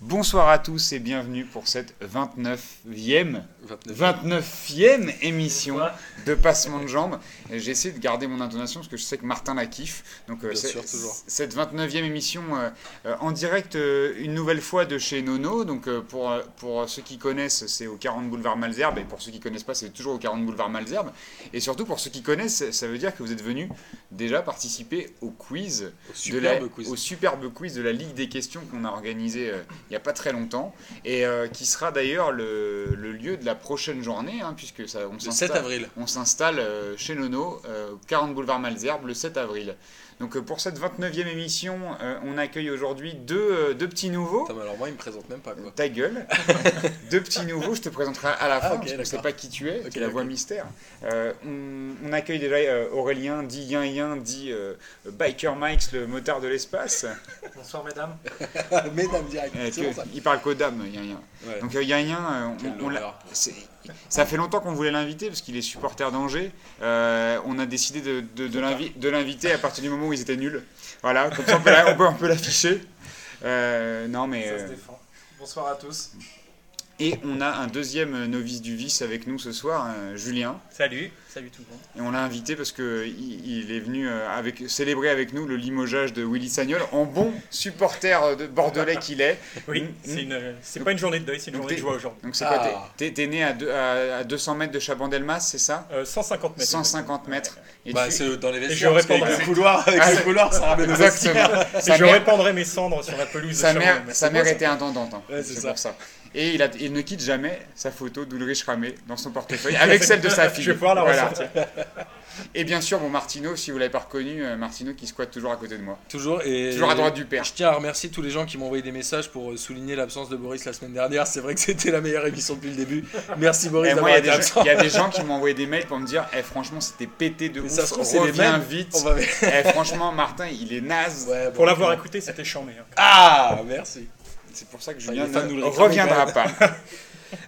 Bonsoir à tous et bienvenue pour cette 29e, 29e émission de Passement de Jambes. J'essaie de garder mon intonation parce que je sais que Martin la kiffe. Donc euh, Bien sûr, toujours. cette 29e émission euh, euh, en direct euh, une nouvelle fois de chez Nono. Donc euh, pour, pour ceux qui connaissent, c'est au 40 boulevard Malzerbe et pour ceux qui connaissent pas, c'est toujours au 40 boulevard Malzerbe. Et surtout pour ceux qui connaissent, ça veut dire que vous êtes venus déjà participer au quiz Au de la- superbe quiz. au superbe quiz de la Ligue des questions qu'on a organisé il n'y a pas très longtemps et euh, qui sera d'ailleurs le, le lieu de la prochaine journée hein, puisque ça, on Le 7 s'installe avril. on s'installe euh, chez Nono, euh, 40 boulevard Malzerbe, le 7 avril. Donc euh, pour cette 29e émission, euh, on accueille aujourd'hui deux, euh, deux petits nouveaux. Mais alors moi, il me présente même pas quoi. Ta gueule. Deux petits nouveaux, je te présenterai à la fin, Ah, ok, parce que je sais pas qui tu es, Ok, tu es la voix mystère. Euh, on, on accueille déjà euh, Aurélien, dit Yin Yin, dit euh, Biker Mike, le motard de l'espace. Bonsoir mesdames. Mesdames direct. Euh, que- bon, ça il parle qu'aux dames, Yin Yin. Ouais. Donc euh, Yin, euh, on- on l'a- ça fait longtemps qu'on voulait l'inviter parce qu'il est supporter d'Angers. Euh, on a décidé de, de, de l'invi- de l'inviter à partir du moment où ils étaient nuls. Voilà, comme ça on peut, on peut, on peut l'afficher. Euh, non mais... Ça euh, se défend. Bonsoir à tous. Et on a un deuxième novice du vice avec nous ce soir, euh, Julien. Salut. Salut tout le monde. Et on l'a invité parce que il, il est venu euh, avec, célébrer avec nous le limogeage de Willy Sagnol en bon supporter euh, de bordelais qu'il est. Oui, Mm, c'est pas une journée de deuil, c'est une journée de joie aujourd'hui. Donc c'est quoi Ah. T'es t'es- t'es né à, deux- à, à 200 mètres de Chabandelmas, c'est ça? Euh, 150 mètres. 150 mètres. Et Bah, tu- c'est dans les je vestiaires. parce qu'avec répondrai. le couloir, avec Ah, le couloir, ça ramène Exactement. Et je mère, répandrai mes cendres sur la pelouse sa de mère, sa mère était intendante. hein. Ouais, c'est c'est ça. pour ça. Et il, a, il ne quitte jamais sa photo d'Ulrich Ramé dans son portefeuille avec celle de sa fille. Je vais pouvoir la Voilà. ressortir. Et bien sûr, bon Martino, si vous l'avez pas reconnu, euh, Martino qui squatte toujours à côté de moi. Toujours et Toujours à droite du père. Je tiens à remercier tous les gens qui m'ont envoyé des messages pour euh, souligner l'absence de Boris la semaine dernière. C'est vrai que c'était la meilleure émission depuis le début. Merci Boris d'avoir a des été gens- absent. il y a des gens qui m'ont envoyé des mails pour me dire eh, franchement, c'était pété de Mais ouf. ça se trouve, c'est mêmes. vite. On va... Eh, franchement, Martin, il est naze. Ouais, bon. Pour l'avoir écouté, c'était chambé. hein. Ah, merci. C'est pour ça que Julien ne nous reviendra pas.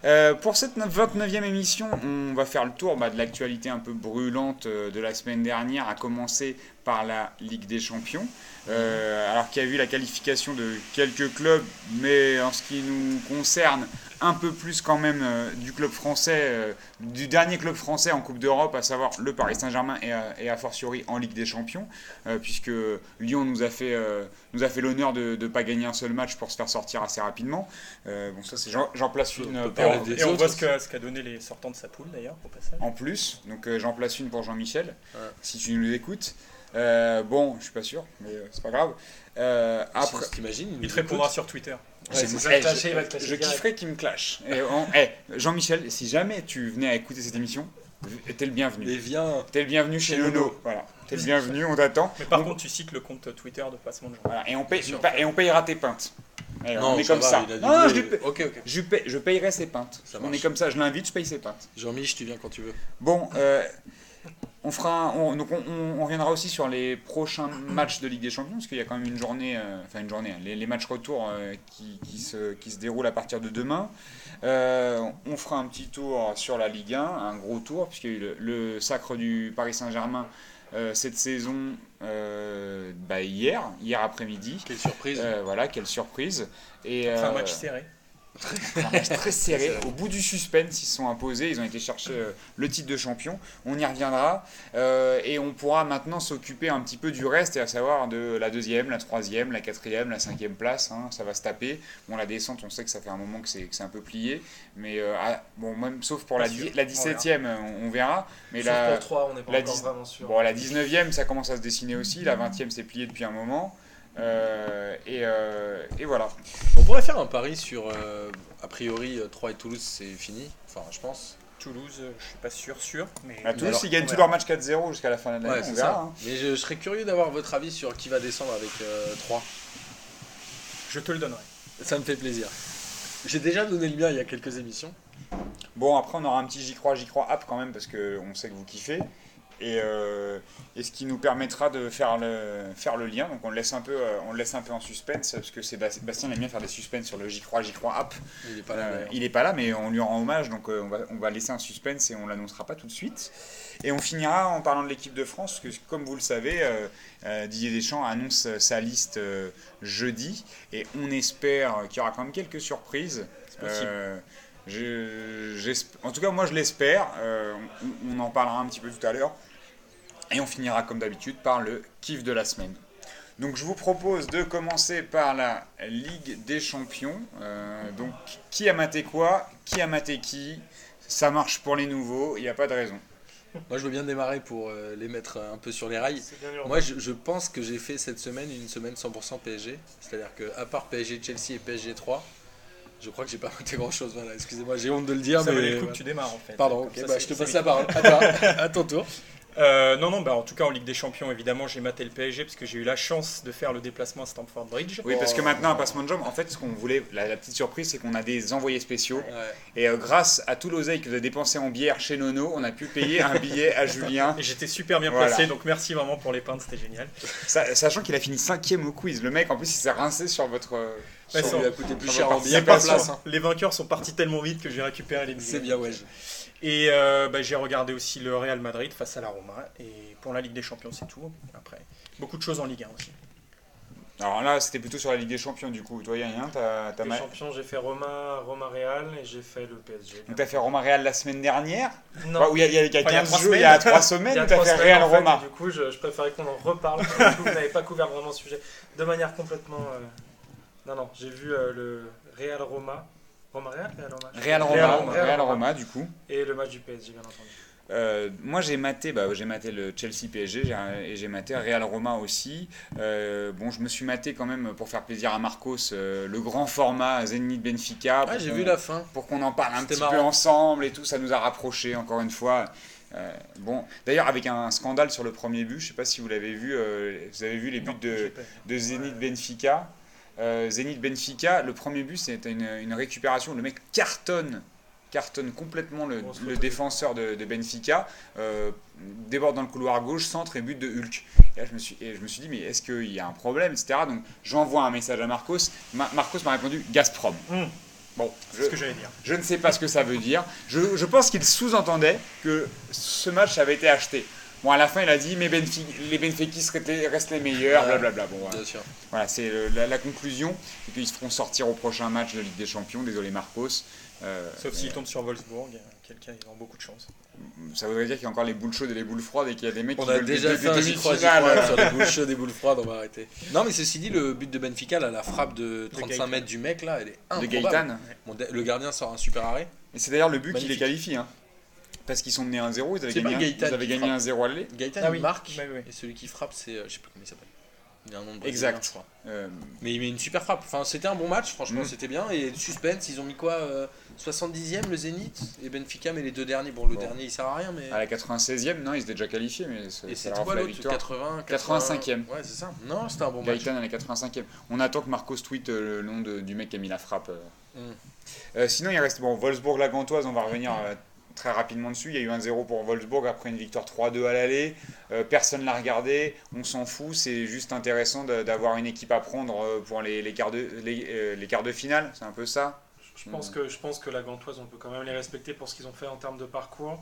Euh, pour cette 29e émission, on va faire le tour bah, de l'actualité un peu brûlante euh, de la semaine dernière, à commencer par la Ligue des Champions. Euh, alors qu'il y a eu la qualification de quelques clubs, mais en ce qui nous concerne, un peu plus quand même euh, du club français, euh, du dernier club français en Coupe d'Europe, à savoir le Paris Saint-Germain et, a- et a fortiori en Ligue des Champions, euh, puisque Lyon nous a fait, euh, nous a fait l'honneur de ne pas gagner un seul match pour se faire sortir assez rapidement. Euh, bon, ça, c'est j'en place une On euh, des Et on voit ce qu'a ce qu'a donné les sortants de sa poule d'ailleurs, au passage. en plus. Donc euh, j'en place une pour Jean-Michel, Ouais. si tu nous écoutes. Euh, bon, je suis pas sûr, mais euh, c'est pas grave. Euh, après, t'imagines, il te répondra sur Twitter. Ouais, eh, ça. je- clasher, kifferais qu'il me clash. Et on- eh, Jean-Michel, si jamais tu venais à écouter cette émission, t'es le bienvenu. Mais viens. T'es le bienvenu chez Nono. Nono. Voilà, t'es le bienvenu, on t'attend. Mais par Donc, contre, tu cites le compte Twitter de Passement de Jambes. voilà, et on paye, sûr. et on payera tes pintes. Eh, on est ça comme va, ça. Non, oui. je, paye- Ok, ok. je, paye- je payerai ses pintes. Ça on est comme ça, je l'invite, je paye ses pintes. Jean-Mich, tu viens quand tu veux. Bon, euh, on fera, on, donc on, on- on reviendra aussi sur les prochains matchs de Ligue des Champions, parce qu'il y a quand même une journée, euh, enfin une journée, hein, les, les matchs retour euh, qui, qui se, qui se déroulent à partir de demain. Euh, on fera un petit tour sur la Ligue 1, un gros tour, puisqu'il y a eu le, le sacre du Paris Saint-Germain euh, cette saison euh, bah, hier, hier après-midi. Quelle surprise. Euh, voilà, quelle surprise. Et, C'est un match serré. Un match très serré. Au bout du suspense, ils se sont imposés. Ils ont été chercher euh, le titre de champion. On y reviendra. Euh, et on pourra maintenant s'occuper un petit peu du reste, et à savoir de la deuxième, la troisième, la quatrième, la cinquième place. hein. ça va se taper. Bon, la descente, on sait que ça fait un moment que c'est que c'est un peu plié. Mais euh, ah, bon, même sauf pour la, dix- la 17e, on, on verra. Mais Sauf la, pour 3, on n'est pas la encore dix- vraiment sûr. bon, la 19e, ça commence à se dessiner aussi. La 20e, c'est plié depuis un moment. Euh, et, euh, et voilà. On pourrait faire un pari sur, euh, a priori, euh, 3 et Toulouse, c'est fini. Enfin, je pense. Toulouse, je suis pas sûr, sûr. Mais À tous, alors, ils gagnent on tous leurs matchs 4-0 jusqu'à la fin de l'année. Ouais, on verra. hein. Mais je, je serais curieux d'avoir votre avis sur qui va descendre avec euh, 3. je te le donnerai. Ça me fait plaisir. J'ai déjà donné le mien il y a quelques émissions. Bon, après, on aura un petit j'y crois, j'y crois app quand même, parce qu'on sait que vous kiffez. Et, euh, et ce qui nous permettra de faire le, faire le lien. Donc on le laisse un peu, euh, on le laisse un peu en suspense parce que Bastien aime bien faire des suspens sur le J'y crois, J'y crois app. Il est pas là. Euh, n'est pas là, mais on lui rend hommage, donc euh, on, va, on va laisser un suspense et on l'annoncera pas tout de suite. Et on finira en parlant de l'équipe de France, parce que comme vous le savez, euh, Didier Deschamps annonce sa liste jeudi, et on espère qu'il y aura quand même quelques surprises. possible. Je- j'esp- en tout cas, moi je l'espère. Euh, on, on en parlera un petit peu tout à l'heure. Et on finira comme d'habitude par le kiff de la semaine. Donc je vous propose de commencer par la Ligue des Champions. Euh, donc qui a maté quoi? Qui a maté qui? Ça marche pour les nouveaux, il n'y a pas de raison. Moi, je veux bien démarrer pour euh, les mettre un peu sur les rails. Moi, je, je pense que j'ai fait cette semaine une semaine 100% PSG. C'est-à-dire que à part PSG Chelsea et PSG 3, je crois que j'ai pas noté grand-chose. Voilà, excusez-moi, j'ai honte de le dire, Ça mais valait le coup que tu démarres en fait. pardon. Comme ok, ça, bah, je te passe la parole. À toi, à ton tour. Euh, non, non, bah, en tout cas en Ligue des Champions, évidemment, j'ai maté le PSG parce que j'ai eu la chance de faire le déplacement à Stamford Bridge. Oui, parce que Oh. maintenant, à Passement de Jambes, en fait, ce qu'on voulait, la, la petite surprise, c'est qu'on a des envoyés spéciaux. Ouais. Et euh, grâce à tout l'oseille que vous avez dépensé en bière chez Nono, on a pu payer un billet à Julien. Et j'étais super bien Voilà. placé, donc merci vraiment pour les pintes, c'était génial. Sa- sachant qu'il a fini cinquième au quiz. Le mec, en plus, il s'est rincé sur votre. sur- Ça lui a coûté plus cher en bière hein. Les vainqueurs sont partis tellement vite que j'ai récupéré les billets. C'est bien, ouais. Et euh, bah, j'ai regardé aussi le Real Madrid face à la Roma. Et pour la Ligue des Champions, c'est tout. Après, beaucoup de choses en Ligue 1 aussi. Alors là, c'était plutôt sur la Ligue des Champions, du coup. Toi, Yann, t'as t'as Les ma- champions, j'ai fait Roma, Roma Real et j'ai fait le PSG. Donc t'as fait Roma Real la semaine dernière Non, Bah, où il y a, il y a- il y a Enfin, il y a 15 trois jours, il y a semaines. 3 semaines, t'as fait Real en fait, Roma Du coup, je, je préférais qu'on en reparle. parce que du coup, vous n'avez pas couvert vraiment le sujet de manière complètement. euh, Non, non, j'ai vu euh, le Real Roma. Roma Real Real Roma Real Roma, Real Real Roma. Roma, du coup. Et le match du PSG, bien entendu. Euh, moi j'ai maté, bah, j'ai maté le Chelsea PSG et j'ai maté Real Roma aussi. Euh, bon, je me suis maté quand même pour faire plaisir à Marcos euh, le grand format Zenit Benfica. Ah, j'ai vu la fin. Pour qu'on en parle un petit peu marrant. ensemble et tout, ça nous a rapprochés encore une fois. Euh, bon, d'ailleurs avec un scandale sur le premier but, je sais pas si vous l'avez vu, euh, vous avez vu les buts de, de Zenit Benfica. Euh, Zenit Benfica, le premier but c'était une, une récupération, le mec cartonne, cartonne complètement le, défenseur de, de Benfica, euh, déborde dans le couloir gauche, centre et but de Hulk. Et là je me suis, et je me suis dit mais est-ce qu'il y a un problème, etc. Donc j'envoie un message à Marcos, Ma- Marcos m'a répondu Gazprom. Hmm, Bon, c'est je, ce que j'allais dire. je ne sais pas ce que ça veut dire. Je, je pense qu'il sous-entendait que ce match avait été acheté. Bon, à la fin, il a dit mais les Benfiquistes restent les, meilleurs, blablabla. Bon, voilà, Bien sûr. Voilà, c'est le- la, la conclusion. Et qu'ils se feront sortir au prochain match de Ligue des Champions. Désolé, Marcos. Euh, Sauf mais s'ils tombent sur Wolfsburg, quelqu'un, ils ont beaucoup de chance. ça voudrait dire qu'il y a encore les boules chaudes et les boules froides et qu'il y a des mecs On qui a veulent des- déjà des, fait un des crois euh, sur les boules chaudes et boules froides, on va arrêter. Non, mais ceci dit, le but de Benfica, là, la frappe de 35 Gaëtan. mètres du mec, là, elle est de improbable. Gaëtan. Bon, le gardien sort un super arrêt. Et c'est d'ailleurs le but qui les qualifie. Hein. Parce qu'ils sont menés 1-0, ils avaient gagné, Gaëtan ils avaient gagné frappe. 1-0 à l'aller. Gaëtan, Ah il oui. marque, ouais. et celui qui frappe, c'est. euh, je sais plus comment il s'appelle. Il a un nom de Exact. je crois. Euh, Mais il met une super frappe. Enfin, c'était un bon match, franchement, Mm. c'était bien. Et le suspense, ils ont mis quoi euh, 70e le Zénith et Benfica, mais les deux derniers. Bon, le Bon. dernier, il sert à rien, mais. à la 96e, non, ils étaient déjà qualifiés, mais et c'était quoi l'autre victoire. 80, 85e. Ouais, c'est ça. Non, c'était un bon match. Gaëtan à la 85e. On attend que Marcos tweet euh, le nom de- du mec qui a mis la frappe. euh. Mm. Euh, sinon, il reste bon, Wolfsburg-La Gantoise, on va revenir euh, très rapidement dessus. Il y a eu un 0 pour Wolfsburg après une victoire 3-2 à l'aller. Euh, personne l'a regardé, on s'en fout. C'est juste intéressant d'avoir une équipe à prendre euh, pour les, les quarts, de, les, euh, les quarts de finale. C'est un peu ça. Je pense, Mm. que, je pense que la Gantoise, on peut quand même les respecter pour ce qu'ils ont fait en termes de parcours.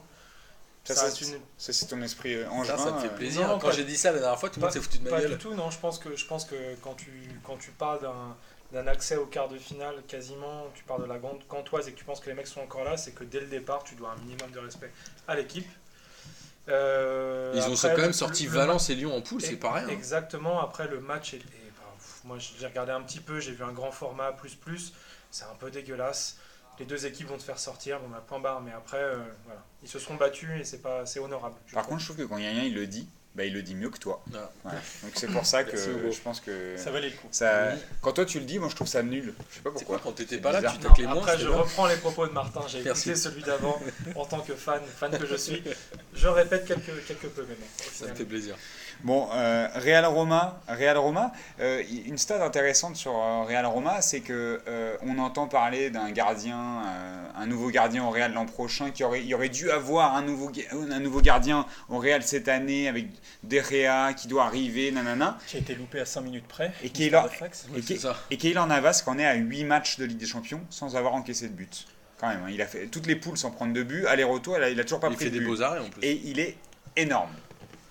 Ça, Ça ça, ça, c'est ton esprit euh, Ça, angevin. ça me fait plaisir. Non, Quand j'ai dit ça la dernière fois, tout le monde s'est foutu de ma pas gueule. du tout, non. Je pense que, je pense que quand, tu, quand tu parles d'un d'un accès au quart de finale quasiment, tu parles de la Gan- Gantoise et que tu penses que les mecs sont encore là, c'est que dès le départ, tu dois un minimum de respect à l'équipe. Euh, Ils ont quand même le- sorti le- Valence et Lyon en poule, c'est pas rien. Exactement. Après, le match est. est- bah, pff, moi, j'ai regardé un petit peu, j'ai vu un grand format, plus plus. C'est un peu dégueulasse. Les deux équipes vont te faire sortir, bon, bah, point barre. Mais après, euh, voilà. Ils se seront battus et c'est pas, c'est honorable. Par contre, je trouve que quand Yann il le dit, bah, il le dit mieux que toi. Ah. Voilà. Donc c'est pour ça que je pense que Ça valait le coup. ça. Oui. Quand toi tu le dis, moi je trouve ça nul. Je sais pas C'est quoi pourquoi. quand t'étais pas là, bizarre. tu Non, taclais moins après, je reprends les propos de Martin. J'ai écouté celui d'avant en tant que fan, fan que je suis. Je répète quelque, quelque peu, mais bon. Ça me fait plaisir. Bon, euh, Real Roma, Real Roma. euh, une stat intéressante sur euh, Real Roma, c'est que euh, on entend parler d'un gardien, euh, un nouveau gardien au Real l'an prochain, qui aurait, il aurait dû avoir un nouveau, un nouveau gardien au Real cette année avec De Gea qui doit arriver, nanana. Qui a été loupé à 5 minutes près. Et qui est là-. Et, qui- Keylor Navas qu'en est à 8 matchs de Ligue des Champions sans avoir encaissé de but. Quand même, hein, il a fait toutes les poules sans prendre de but, aller-retour, il a, il a toujours pas Il pris fait de des but. beaux arrêts en plus. Et il est énorme.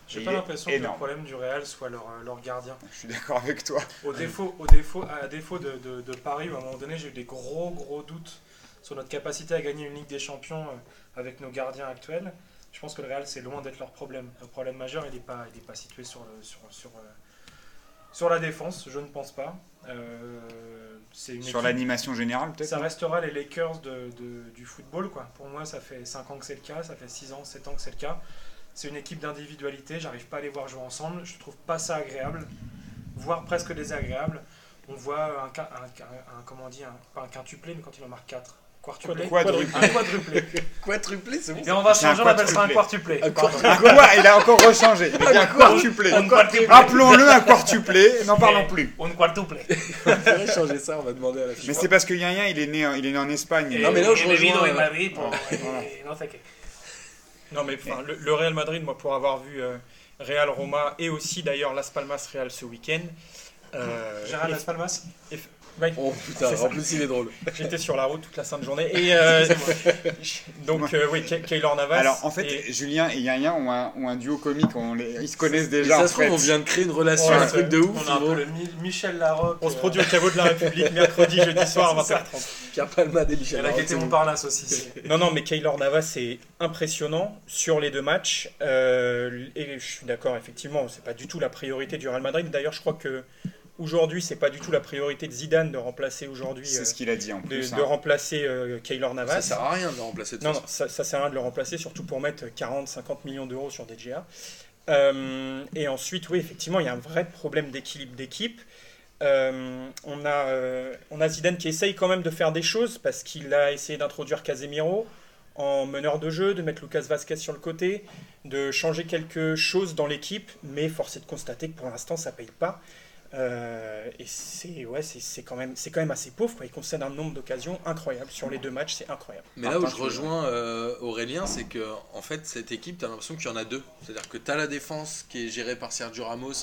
J'ai pas l'impression que le problème du Real soit leur, leur gardien. Je suis d'accord avec toi. Au défaut, au défaut, à défaut de, de, de Paris, où à un moment donné, j'ai eu des gros gros doutes sur notre capacité à gagner une Ligue des Champions euh, avec nos gardiens actuels. Je pense que le Real, c'est loin d'être leur problème. Le problème majeur, il n'est pas, il est pas situé sur, le, sur, sur, euh, sur la défense, je ne pense pas. Euh, une Sur l'animation générale, peut-être ça restera les Lakers de, de- du football. Quoi. Pour moi, ça fait 5 ans que c'est le cas, ça fait 6 ans, 7 ans que c'est le cas. C'est une équipe d'individualité, j'arrive pas à les voir jouer ensemble, je trouve pas ça agréable, voire presque désagréable. On voit un, un, un- un- comment on dit, un, pas un quintuplé, mais quand il en marque 4. Quadruplé. Un quadruplé. Quadruplé, c'est bon. Et on va changer, on appelle ça un quartuplé. Un quoi Il a encore rechangé. Il a dit un quartuplé. Appelons-le un quartuplé, n'en parlons plus. Un quartuplé. On pourrait changer ça, on va demander à la Mais c'est parce que Yin Yin, il est né, en- il est né en Espagne. Non, mais là, je rejoins, euh, Madrid pour- non mais enfin, le, le Real Madrid, moi, pour avoir vu euh, Real Roma et aussi d'ailleurs Las Palmas Real ce week-end, euh, Gérald et- Las Palmas? Ouais, Oh putain, en plus il est drôle. j'étais sur la route toute la sainte journée. Et euh, donc, euh, oui, Keylor Navas. Alors en fait, et- Julien et Yin ont un, ont un duo comique. On les- ils se connaissent déjà ça en se trouve, on vient de créer une relation, Ouais, un truc de ouf. On a un ils vont- peu le Mi- Michel Larocque. on se euh, produit au caveau de la République mercredi, jeudi soir à C'est ça. 20h30. Pierre Palmade et Michel. Elle a Larocque, guetté c'est mon parlas aussi. Non, non, mais Keylor Navas, c'est impressionnant sur les deux matchs. Euh, et je suis d'accord, effectivement, c'est pas du tout la priorité du Real Madrid. D'ailleurs, je crois que aujourd'hui, c'est pas du tout la priorité de Zidane de remplacer aujourd'hui, C'est euh, ce qu'il a dit en plus. de hein. remplacer euh, Keylor Ça Navas. sert à rien de le remplacer de Non, toute non, ça, ça sert à rien de le remplacer, surtout pour mettre 40-50 millions d'euros sur DGA. Euh, et ensuite, oui, effectivement, il y a un vrai problème d'équilibre d'équipe. Euh, on, a, euh, on a Zidane qui essaye quand même de faire des choses parce qu'il a essayé d'introduire Casemiro en meneur de jeu, de mettre Lucas Vasquez sur le côté, de changer quelque chose dans l'équipe, mais force est de constater que pour l'instant ça paye pas. Euh, et c'est ouais, c'est c'est quand même c'est quand même assez pauvre. Quoi. Il concède un nombre d'occasions incroyable sur les deux matchs, c'est incroyable. Mais là où je rejoins euh, Aurélien, c'est que en fait cette équipe, t'as l'impression qu'il y en a deux. C'est-à-dire que t'as la défense qui est gérée par Sergio Ramos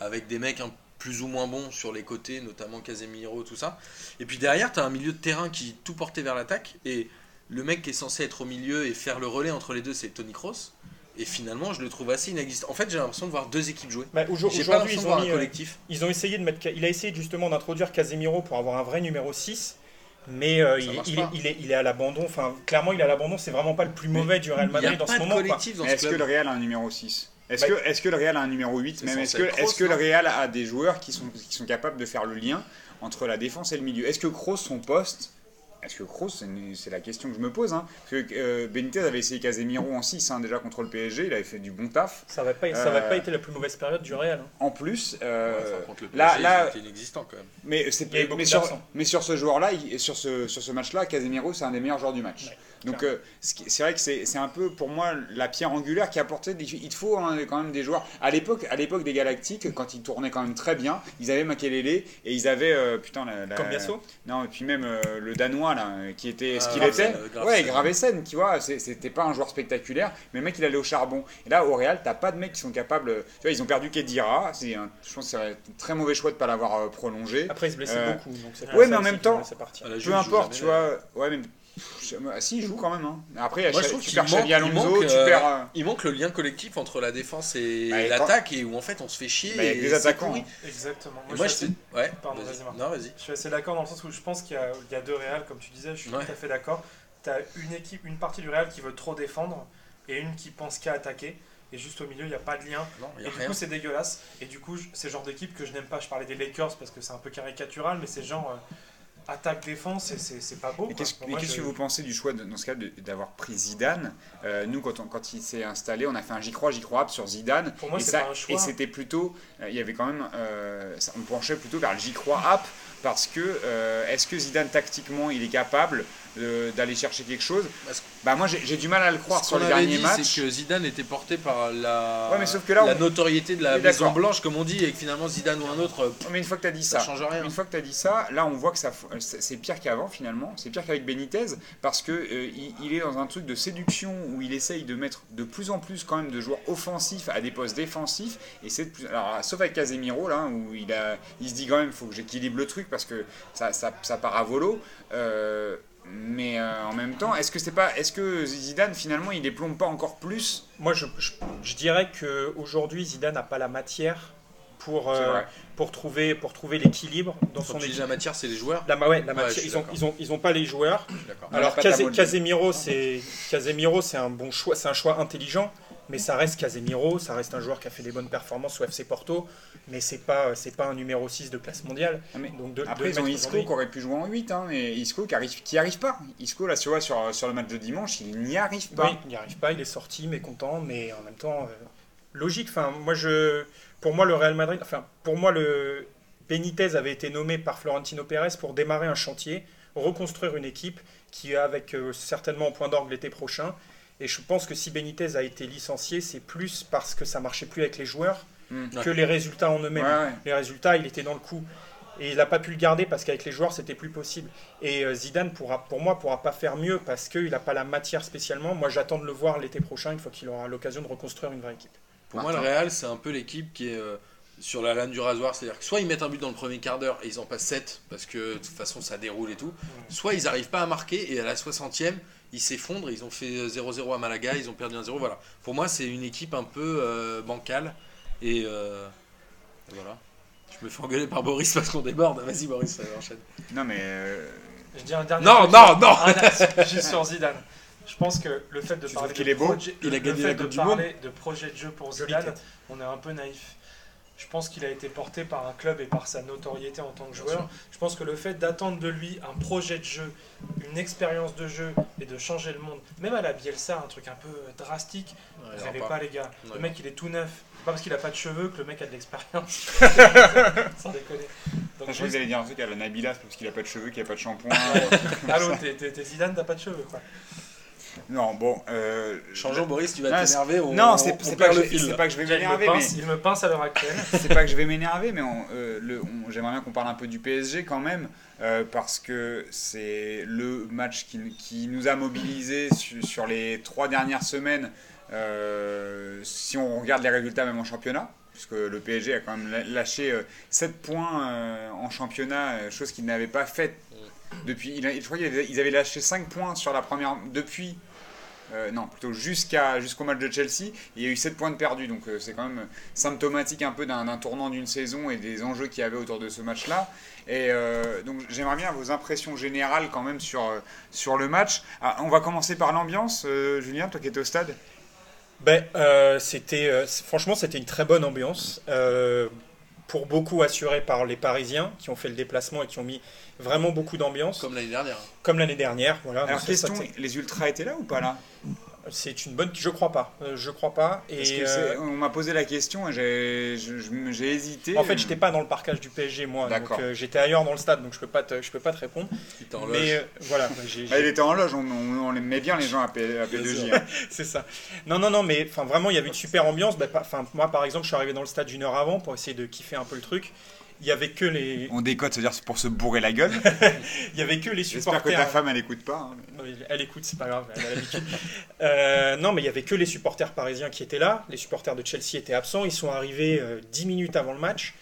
avec des mecs un plus ou moins bons sur les côtés, notamment Casemiro, tout ça. Et puis derrière, t'as un milieu de terrain qui est tout porté vers l'attaque et le mec qui est censé être au milieu et faire le relais entre les deux, c'est Tony Kroos. Et finalement, je le trouve assez inexistant. En fait, j'ai l'impression de voir deux équipes jouer. Bah, pas Aujourd'hui, ils de ont voir un mis, euh, collectif. Ils ont essayé de mettre, il a essayé justement d'introduire Casemiro pour avoir un vrai numéro 6, mais euh, il, est, il, est, il est à l'abandon. Enfin, clairement, il est à l'abandon. C'est vraiment pas le plus mauvais du Real Madrid pas ce moment. dans ce Est-ce que le Real a un numéro 6 est-ce Bah, que, est que le Real a un numéro 8 C'est même Est-ce que, est que le Real a des joueurs qui sont, qui sont capables de faire le lien entre la défense et le milieu? Est-ce que Kroos, son poste, est-ce que Kroos, c'est une- la question que je me pose, hein, parce que euh, Benitez avait essayé Casemiro en 6 hein, déjà contre le PSG, il avait fait du bon taf. Ça va pas, ça Euh, pas été la plus mauvaise période du Real. hein. En plus, euh, Ouais, enfin, contre le là- PSG, là- c'était inexistant quand même. mais, beaucoup mais, sur, mais sur ce joueur-là, il- sur ce, sur ce match-là, Casemiro, c'est un des meilleurs joueurs du match. Ouais, Donc euh, c'est vrai que c'est c'est un peu pour moi la pierre angulaire qui apportait des, il te faut hein, quand même des joueurs à l'époque à l'époque des Galactiques quand ils tournaient quand même très bien ils avaient Makelele et ils avaient euh, putain la, la- Comme Biasso non et puis même euh, le danois là qui était ce Ah, qu'il était euh, ouais Gravesen tu vois c'était pas un joueur spectaculaire mais le mec il allait au charbon et là au Real t'as pas de mecs qui sont capables tu vois ils ont perdu Kedira c'est un- je pense que c'est un très mauvais choix de pas l'avoir euh, prolongé Après, il se blessait Euh, beaucoup. Donc c'est ouais, mais en même temps- Juve, peu importe, tu vois. Ouais, mais. Pff, je- Si, il joue quand même. Hein. Après, Moi, je tu qu'il perds manque- Xabi il Alonso, manque, tu euh, perds. euh, Il manque le lien collectif entre la défense et Bah, et quand- l'attaque et où en fait on se fait chier. Bah, avec et des attaquants, hein. Exactement. Moi, Moi, je, je suis sais- Ouais, Pardon, vas-y. vas-y, Marc. Non, vas-y. je suis assez d'accord dans le sens où je pense qu'il y, a- y deux Real, comme tu disais, je suis Ouais. tout à fait d'accord. Tu as une équipe, une partie du Real qui veut trop défendre et une qui pense qu'à attaquer. Et juste au milieu, il n'y a pas de lien. Non, Et y a du rien. coup, c'est dégueulasse. Et du coup, c'est le genre d'équipe que je n'aime pas. Je parlais des Lakers parce que c'est un peu caricatural, mais c'est genre. euh, attaque-défense, et c'est pas beau. Qu'est-ce je- que vous pensez du choix, de- dans ce cas, d'avoir pris Zidane? Euh, Nous, quand, on- quand il s'est installé, on a fait un j'y crois, j'y crois sur Zidane. Pour moi, et, c'est ça- pas un choix. et c'était plutôt, euh, il y avait quand même, euh, ça- on penchait plutôt vers le j'y crois app parce que euh, est-ce que Zidane tactiquement il est capable d'aller chercher quelque chose Bah moi j'ai du mal à le croire sur les derniers dit, matchs. c'est que Zidane était porté par la, Ouais, mais sauf que là, la on- notoriété de la Maison. Blanche, comme on dit, et que finalement Zidane ou un autre, euh, Mais une fois que tu as dit ça ça, change rien. Une fois que tu as dit ça, là on voit que ça, f- c'est pire qu'avant finalement, c'est pire qu'avec Benitez parce que euh, il, il est dans un truc de séduction où il essaye de mettre de plus en plus quand même de joueurs offensifs à des postes défensifs et c'est plus alors sauf avec Casemiro là où il a il se dit quand même faut que j'équilibre le truc parce que ça, ça, ça part à volo euh, mais euh, en même temps, est-ce que c'est pas, est-ce que Zidane finalement il les plombe pas encore plus? Moi, je, je, je dirais qu'aujourd'hui, Zidane n'a pas la matière pour, euh, pour trouver, pour trouver l'équilibre dans quand son équipe. la matière, c'est les joueurs? La, ouais, la Ouais, matière, je suis ils, ont, ils, ont, ils ont pas les joueurs. Alors. Casemiro, c'est Casemiro, c'est un bon choix, c'est un choix intelligent, mais ça reste Casemiro, ça reste un joueur qui a fait des bonnes performances au FC Porto, mais c'est pas c'est pas un numéro 6 de classe mondiale. Ah, mais Donc de, Après, ils ont Isco qui aurait pu jouer en 8, hein, mais Isco qui arrive, qui arrive pas. Isco, là, tu vois, sur, sur le match de dimanche, il n'y arrive pas. Oui, il n'y arrive pas, il est sorti, mécontent, mais en même temps, euh, logique. Enfin, moi, je, pour moi, le Real Madrid, enfin, pour moi, le Benitez avait été nommé par Florentino Pérez pour démarrer un chantier, reconstruire une équipe qui avec euh, certainement au point d'orgue l'été prochain. Et je pense que si Benitez a été licencié, c'est plus parce que ça marchait plus avec les joueurs Hmm. que les résultats en eux-mêmes. Ouais, ouais. Les résultats, il était dans le coup. Et il n'a pas pu le garder parce qu'avec les joueurs, c'était plus possible. Et euh, Zidane, pourra, pour moi, pourra pas faire mieux parce qu'il n'a pas la matière spécialement. Moi, j'attends de le voir l'été prochain, une fois qu'il aura l'occasion de reconstruire une vraie équipe. Pour moi, le Real, c'est un peu l'équipe qui est euh, sur la lame du rasoir. C'est-à-dire que soit ils mettent un but dans le premier quart d'heure et ils en passent 7 parce que de toute façon ça déroule et tout. Soit ils n'arrivent pas à marquer et à la 60e, ils s'effondrent. Ils ont fait 0-0 à Malaga, ils ont perdu 1-0. Voilà. Pour moi, c'est une équipe un peu euh, bancale. Et euh, voilà. Je me fais engueuler par Boris parce qu'on déborde. Vas-y, Boris, euh, enchaîne. Non, mais. euh, Je dis un dernier Non, truc non, non. un Juste sur Zidane. Je pense que le fait de Tu parler qu'il de est beau projet- Il a le gagné fait la de Coupe du parler de projet de jeu pour Zidane, on est un peu naïf. Je pense qu'il a été porté par un club et par sa notoriété en tant que joueur. Je pense que le fait d'attendre de lui un projet de jeu, une expérience de jeu et de changer le monde, même à la Bielsa, un truc un peu drastique, Ouais, vous n'avez pas les gars. Ouais. Le mec il est tout neuf. C'est pas parce qu'il a pas de cheveux que le mec a de l'expérience. Sans déconner. Donc, je crois que vous allez dire un truc à la Nabila, c'est parce qu'il a pas de cheveux, qu'il a pas de shampoing. Allô, t'es- t'es t'es Zidane, t'as pas de cheveux quoi. Non, bon. Euh, Changeons, Boris, tu vas t'énerver. on- Non, c'est pas, que le je- fil. c'est pas que je vais il, m'énerver, mais. pince, il me pince à l'heure actuelle. c'est pas que je vais m'énerver, mais on, euh, j'aimerais bien qu'on parle un peu du PSG quand même, euh, parce que c'est le match qui, qui nous a mobilisés su- sur les trois dernières semaines, euh, si on regarde les résultats même en championnat, puisque le PSG a quand même lâché euh, 7 points euh, en championnat, chose qu'il n'avait pas faite depuis. il a- je crois qu'ils avaient lâché 5 points sur la première. depuis. Euh, non, plutôt jusqu'au match de Chelsea, il y a eu 7 points de perdus, donc euh, c'est quand même symptomatique un peu d'un tournant d'une saison et des enjeux qu'il y avait autour de ce match-là. Et euh, donc j'aimerais bien vos impressions générales quand même sur, sur le match. Ah, on va commencer par l'ambiance, Julien, toi qui étais au stade? Ben, c'était, franchement, c'était une très bonne ambiance. Pour beaucoup assurée par les Parisiens qui ont fait le déplacement et qui ont mis vraiment beaucoup d'ambiance, comme, Comme l'année dernière. l'année dernière. Voilà. Alors ça, les ultras étaient là ou pas là? C'est une bonne. Je crois pas. Euh, je crois pas. Et Parce que euh, on m'a posé la question et j'ai hésité. en fait, j'étais pas dans le parcage du PSG moi. Donc euh, j'étais ailleurs dans le stade, donc je peux pas te, je peux pas te répondre. Qui était en Mais loge. euh, voilà, Ah, il était en loge, on, on, on aimait bien les gens à, P, à P2J. hein. c'est ça. Non, non, non, mais enfin vraiment, il y avait une super ambiance. Bah, pas- Enfin, moi, par exemple, je suis arrivé dans le stade une heure avant pour essayer de kiffer un peu le truc. Il y avait que les, On décode, c'est-à-dire c'est pour se bourrer la gueule. il y avait que les J'espère que supporters. ta femme elle écoute pas. hein. Elle écoute, c'est pas grave, elle a l'habitude. Euh, non, mais il y avait que les supporters parisiens qui étaient là. Les supporters de Chelsea étaient absents. Ils sont arrivés euh, 10 minutes avant le match.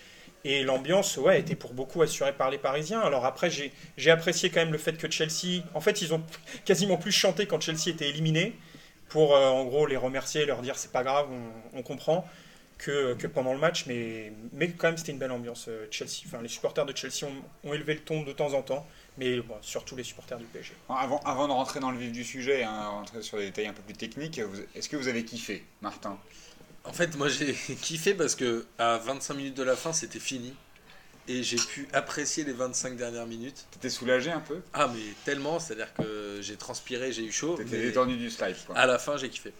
Et l'ambiance, ouais, était pour beaucoup assurée par les Parisiens. Alors après, j'ai j'ai apprécié quand même le fait que Chelsea. En fait, ils ont quasiment plus chanté quand Chelsea était éliminé. Pour euh, en gros les remercier, leur dire c'est pas grave, on, on comprend. Que, que pendant le match, mais, mais quand même c'était une belle ambiance. euh, Chelsea, enfin les supporters de Chelsea ont, ont élevé le ton de temps en temps, mais bon, surtout les supporters du PSG. Avant, avant de rentrer dans le vif du sujet, hein, rentrer sur des détails un peu plus techniques, est-ce que vous avez kiffé, Martin? En fait, moi j'ai kiffé parce que à 25 minutes de la fin, c'était fini. et j'ai pu apprécier les 25 dernières minutes. T'étais soulagé un peu? Ah, mais tellement, c'est-à-dire que j'ai transpiré, j'ai eu chaud. T'étais détendu du slide quoi. à la fin, j'ai kiffé.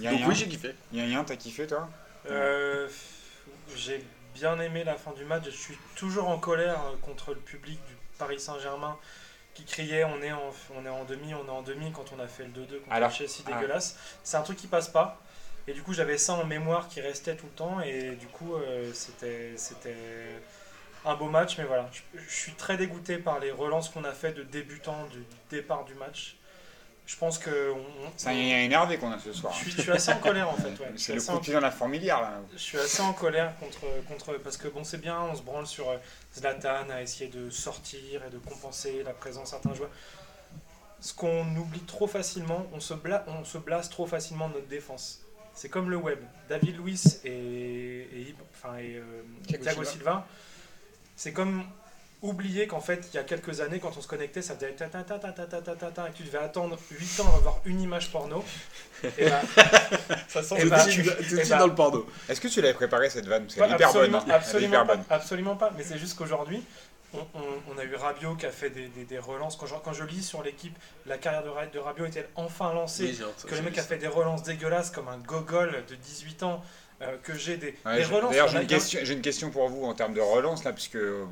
Y a Donc oui, j'ai kiffé. Y a rien, t'as kiffé toi? Euh, j'ai bien aimé la fin du match. Je suis toujours en colère euh, contre le public du Paris Saint-Germain qui criait on est, en, on est en demi, on est en demi quand on a fait le 2-2 contre Alors, Chelsea ah. dégueulasse. C'est un truc qui passe pas. Et du coup, j'avais ça en mémoire qui restait tout le temps. Et du coup, euh, c'était c'était un beau match. Mais voilà, je, je suis très dégoûté par les relances qu'on a fait de débutants du départ du match. Je pense que. on- on- C'est un énervé qu'on a ce soir. je, suis, je suis assez en colère en fait. ouais. C'est le coup en- de dans la fourmilière là. je suis assez en colère contre, contre parce que bon c'est bien, on se branle sur euh, Zlatan à essayer de sortir et de compenser la présence de certains joueurs. Ce qu'on oublie trop facilement, on se, bla- on se blase trop facilement de notre défense. C'est comme le web. David Luiz et, et, enfin, et, euh, Thiago Thiago Silva. Silva, c'est comme oublier qu'en fait, il y a quelques années, quand on se connectait, ça faisait ta ta ta ta ta ta ta ta ta, et que tu devais attendre 8 ans à avoir une image porno. Et bah, Ça sent Eh le bah, suite- tout de eh suite bah, dans le porno. Est-ce que tu l'avais préparé cette vanne? Parce qu'elle est hyper bonne. absolument, hein. Absolument hyper pas, bonne. absolument pas. Mais c'est juste qu'aujourd'hui, on, on- on a eu Rabiot qui a fait des, des- des relances. Quand je, quand je lis sur l'équipe, la carrière de, de Rabiot est-elle enfin lancée? Oui, Que le mec a fait des relances dégueulasses comme un gogol de 18 ans. Euh, que j'ai des, Ouais, des je- relances D'ailleurs, j'ai une, question, j'ai une question pour vous en termes de relance là, puisque euh,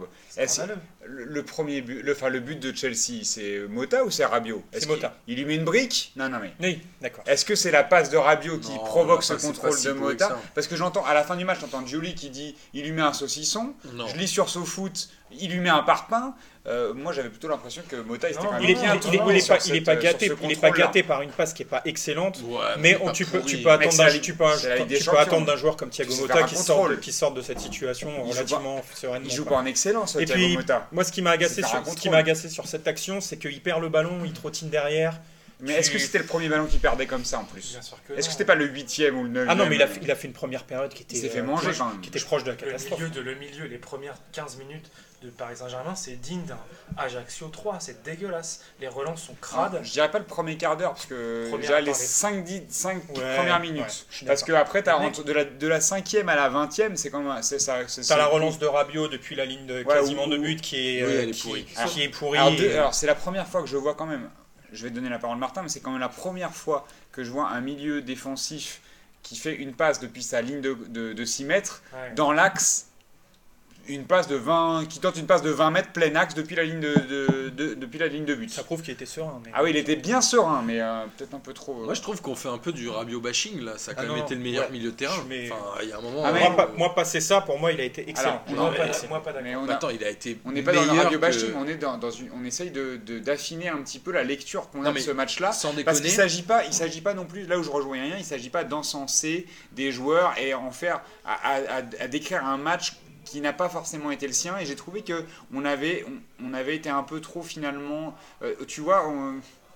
scandaleux. le, le premier but, le, enfin, le but de Chelsea, c'est Mota ou c'est Rabiot? C'est Mota. Il lui met une brique? Non, non, mais. Oui, d'accord. Est-ce que c'est la passe de Rabiot qui Non, provoque ce contrôle si de Mota? Parce que j'entends à la fin du match, j'entends Julie qui dit il lui met un saucisson. Non. Je lis sur SoFoot, il lui met un parpaing. Euh, moi, j'avais plutôt l'impression que Mota il était quand même Il est, bien il est- il est- pas, il est pas sur gâté, il est pas gâté par une passe qui est pas excellente. Ouais, Mais on- pas tu peux, tu attendre, d'un, tu peux, tu peux attendre joueur comme Thiago un qui sort, qui sort de cette situation relativement sereinement. Il joue pas en excellence, Et Thiago puis, Mota. Moi, ce qui m'a agacé, sur, ce qui m'a agacé sur cette action, c'est qu'il perd le ballon, il trottine derrière. Mais est-ce que c'était le premier ballon qu'il perdait comme ça en plus Est-ce que c'était pas le huitième ou le neuvième Ah non, mais il a, fait- il a fait une première période qui était, fait euh, manger proche- qui était proche de la le catastrophe. milieu, de, le milieu, les premières 15 minutes de Paris Saint-Germain, c'est digne d'un Ajaccio 3. C'est dégueulasse. Les relances sont crades. Je dirais pas le premier quart d'heure, parce que Première, déjà les attends, les- 5, 10, 5 Ouais, premières ouais, minutes. je suis parce que d'accord. après, t'as de, la, de la 5e à la 20e, c'est quand même. C'est ça. c'est- T'as la relance de Rabiot depuis la ligne de Ouais, quasiment ou- de but qui est, Oui, euh, elle est qui, pourrie. qui est pourrie. Alors, deux- et- alors, c'est la première fois que je vois quand même. Je vais donner la parole à Martin, mais c'est quand même la première fois que je vois un milieu défensif qui fait une passe depuis sa ligne de, de, de 6 mètres Ouais. dans l'axe. Une passe de 20, qui tente une passe de 20 mètres plein axe depuis la ligne de, de- de- depuis la ligne de but. Ça prouve qu'il était serein. Mais... Ah oui, il était bien serein, mais euh, peut-être un peu trop. euh, Moi, je trouve qu'on fait un peu du Rabiot bashing là. Ça a quand Ah même non, été le meilleur ouais. milieu de terrain. Mais- Enfin, il y a un moment. Ah, mais- moi, pas- moi, passer ça, pour moi, il a été excellent. Alors, on Moi, Non, pas, moi, pas mais on a- Attends, il a été. On n'est pas dans le que- bashing, on est dans, dans une, on essaye de de- d'affiner un petit peu la lecture qu'on a de ce match-là. Sans Parce qu'il déconner. s'agit pas, il s'agit pas non plus, là où je rejoins rien, il s'agit pas d'encenser des joueurs et en faire, à, à- à- à décrire un match qui n'a pas forcément été le sien. Et j'ai trouvé que on avait, on, on avait été un peu trop finalement, euh, tu vois, on-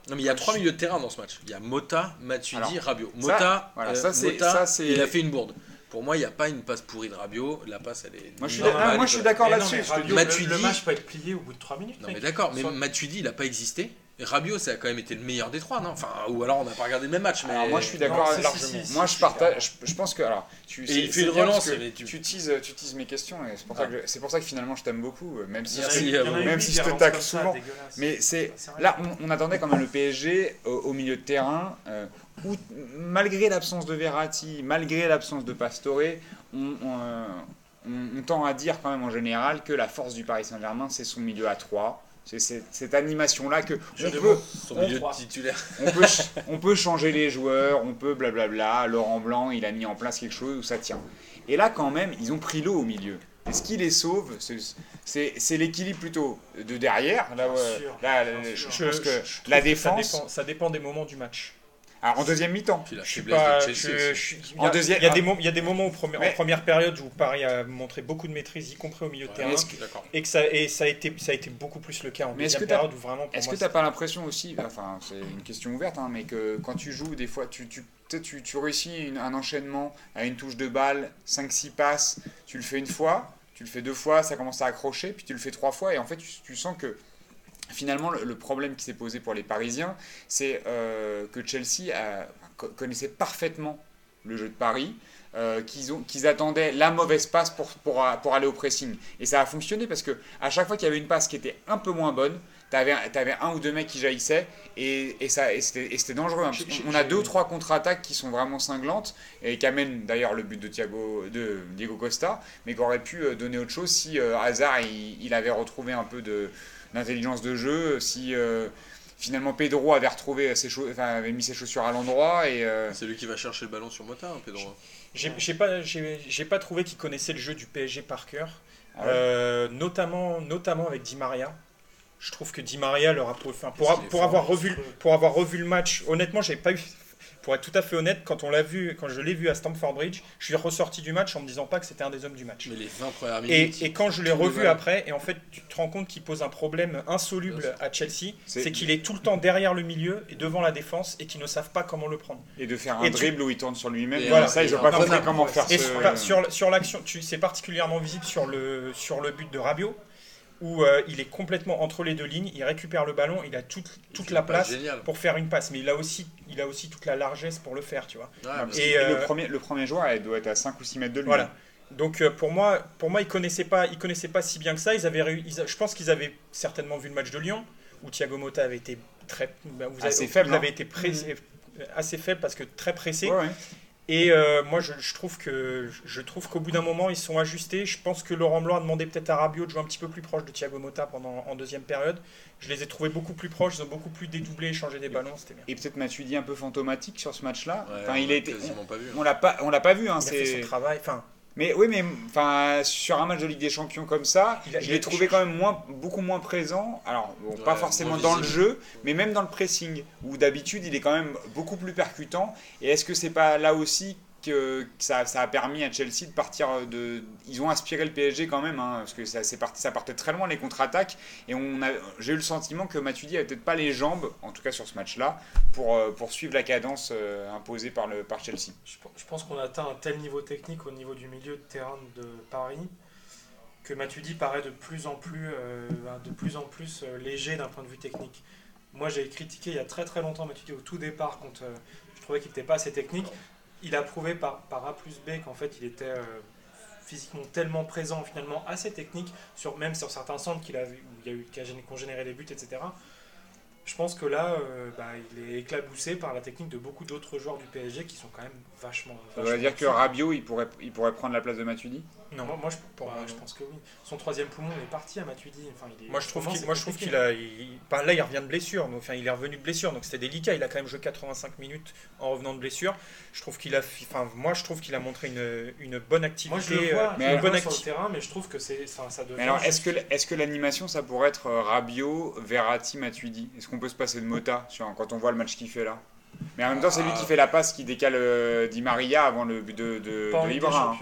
Non, mais il y a trois milieux de terrain dans ce match. Il y a Mota, Matuidi, Rabiot. ça, Mota, voilà, euh, ça, c'est- Mota, ça, c'est- il a fait une bourde. Pour moi, il n'y a pas une passe pourrie de Rabiot. La passe, elle est. Moi, je suis d'accord- suis là-dessus. le- Matuidi- le, match peut être plié au bout de 3 minutes. Non, mec. mais d'accord, mais Soit- Matuidi, il n'a pas existé. Et Rabiot, ça a quand même été le meilleur des trois, non? Enfin, ou alors on n'a pas regardé le même match. Mais... Alors moi, je suis d'accord si, largement. si, si, moi, je partage. Je, je pense que alors, tu. Et il fait une relance, mais tu- Tu teases, tu teases mes questions et c'est pour, ça Ah. que je- c'est pour ça que finalement je t'aime beaucoup, euh, même si euh, eu même si je te tacle souvent. Mais c'est à là, on, on attendait quand même le PSG au, au milieu de terrain, euh, où malgré l'absence de Verratti, malgré l'absence de Pastore, on, on, euh, on- on tend à dire quand même en général que la force du Paris Saint-Germain, c'est son milieu à 3 C'est cette, cette animation-là que on peut, mots. Son on milieu croit. de titulaire. on, peut, ch- on peut changer les joueurs, on peut blablabla. Laurent Blanc, il a mis en place quelque chose où ça tient. Et là, quand même, ils ont pris l'eau au milieu. Et ce qui les sauve, c'est- l'équilibre plutôt de derrière. Là, là, bien je, pense que la que défense. Ça dépend, ça dépend des moments du match. En deuxième mi-temps. Puis la Je suis faiblesse pas. de je- Chelsea. je aussi. suis- il y En a- deuxième- Il y a des moments, il y a des moments au premier- Mais- en première période où Paris a montré beaucoup de maîtrise, y compris au milieu de terrain. que-. Et que ça, et ça a été, ça a été beaucoup plus le cas en Mais deuxième période où vraiment. Est-ce moi, que tu n'as pas l'impression aussi, enfin c'est une question ouverte, hein, mais que quand tu joues, des fois, tu, tu, tu, sais, tu, tu réussis une- un enchaînement à une touche de balle, 5-6 passes, tu le fais une fois, tu le fais deux fois, ça commence à accrocher, puis tu le fais trois fois, et en fait tu, tu sens que finalement le, problème qui s'est posé pour les Parisiens, c'est euh, que Chelsea a- connaissait parfaitement le jeu de Paris. euh, qu'ils ont qu'ils attendaient la mauvaise passe pour, pour, pour aller au pressing. Et ça a fonctionné parce que à chaque fois qu'il y avait une passe qui était un peu moins bonne, T'avais, avais un ou deux mecs qui jaillissaient et, et ça, et c'était, dangereux. hein, j'ai- a deux ou trois contre-attaques qui sont vraiment cinglantes et qui amènent d'ailleurs le but de, Thiago, de Diego Costa, mais qui auraient pu euh, donner autre chose si euh, Hazard il, il avait retrouvé un peu de, d'intelligence de jeu, si euh, finalement Pedro avait, retrouvé ses enfin, avait mis ses chaussures à l'endroit et. euh, C'est lui qui va chercher le ballon sur Mota, hein, Pedro. J'ai j'ai pas, j'ai pas trouvé qu'il connaissait le jeu du PSG par cœur, Ah ouais. Euh, notamment, notamment avec Di Maria. Je trouve que Di Maria leur a pour, pour, avoir revu, pour avoir revu le match. Honnêtement, j'ai pas eu, pour être tout à fait honnête, quand on l'a vu, quand je l'ai vu à Stamford Bridge, je suis ressorti du match en me disant pas que c'était un des hommes du match. Mais les 20 premières Et, minutes. et quand je l'ai revu après, et en fait, tu te rends compte qu'il pose un problème insoluble à Chelsea, C'est- qu'il est tout le temps derrière le milieu et devant la défense et qu'ils ne savent pas comment le prendre. et de faire un Et tu- dribble où il tourne sur lui-même. Et Voilà, ça, ils n'ont pas compris comment ouais. faire Et ce. sur, sur, l'action, c'est particulièrement visible sur le, sur le but de Rabiot, où euh, il est complètement entre les deux lignes, il récupère le ballon, il a toute, toute la Bah, place Génial. pour faire une passe, mais il a aussi, il a aussi toute la largesse pour le faire, tu vois. Ouais, Et, que euh, le, premier, le premier joueur, elle doit être à 5 ou 6 mètres de lui. Voilà. Donc euh, pour moi, pour moi, ils connaissaient pas, ils connaissaient pas si bien que ça. Ils avaient, ils je pense qu'ils avaient certainement vu le match de Lyon où Thiago Motta avait été très, vous avez, Assez faible, Vous avez hein. été pressé, assez faible parce que très pressé. Ouais, ouais. Et euh, moi, je, je trouve que je trouve qu'au bout d'un moment, ils sont ajustés. Je pense que Laurent Blanc a demandé peut-être à Rabiot de jouer un petit peu plus proche de Thiago Motta pendant en deuxième période. Je les ai trouvés beaucoup plus proches. Ils ont beaucoup plus dédoublé, échangé des ballons. C'était bien. Et peut-être Matuidi un peu fantomatique sur ce match-là. Ouais, enfin, on il l'a a été. quasiment pas vu. hein. On l'a pas, on l'a pas vu. Hein, Il a fait c'est- son travail. Enfin, Mais oui, mais enfin sur un match de Ligue des Champions comme ça, Il a- je l'ai trouvé quand même moins, beaucoup moins présent. Alors bon, pas forcément dans le jeu, mais même dans le pressing, où d'habitude il est quand même beaucoup plus percutant. Et est-ce que c'est pas là aussi ça, a permis à Chelsea de partir de. Ils ont inspiré le PSG quand même, hein, parce que ça, partait très loin les contre-attaques. Et j'ai eu le sentiment que Matuidi avait peut-être pas les jambes, en tout cas sur ce match-là, pour, euh, suivre la cadence euh, imposée par, Chelsea. Je, pense qu'on atteint un tel niveau technique au niveau du milieu de terrain de Paris que Matuidi paraît de plus en plus, euh, euh, léger d'un point de vue technique. Moi, j'ai critiqué il y a très très longtemps Matuidi au tout départ quand euh, je trouvais qu'il n'était pas assez technique. Il a prouvé par, par A plus B qu'en fait il était euh, physiquement tellement présent, finalement assez technique, sur, même sur certains centres qu'il a, vu- où il y a eu, qui ont généré des buts, etc. Je pense que là, euh, bah, il est éclaboussé par la technique de beaucoup d'autres joueurs du PSG qui sont quand même vachement. Ça veut dire que. Rabiot, il pourrait, il pourrait prendre la place de Matuidi? Non. Moi, moi, je, Pour bah, moi, je pense que oui. Son troisième poumon est parti à Matuidi. Enfin, il est- Moi je trouve qu'il moi, je trouve qu'il a il- enfin, là il revient de blessure donc enfin il est revenu de blessure donc c'était délicat il a quand même joué 85 minutes en revenant de blessure je trouve qu'il a enfin moi je trouve qu'il a montré une, une bonne activité Moi, je le vois, euh, je mais le une vois bonne sur le terrain, mais je trouve que c'est, ça, ça devient. Mais alors, est-ce que, est-ce que l'animation, ça pourrait être euh, Rabiot, Verratti, Matuidi? Est-ce qu'on peut se passer de Mota sur, quand on voit le match qu'il fait là? Mais en même temps, c'est lui Ah. qui fait la passe qui décale euh, Di Maria avant le but de, de, de Ibra.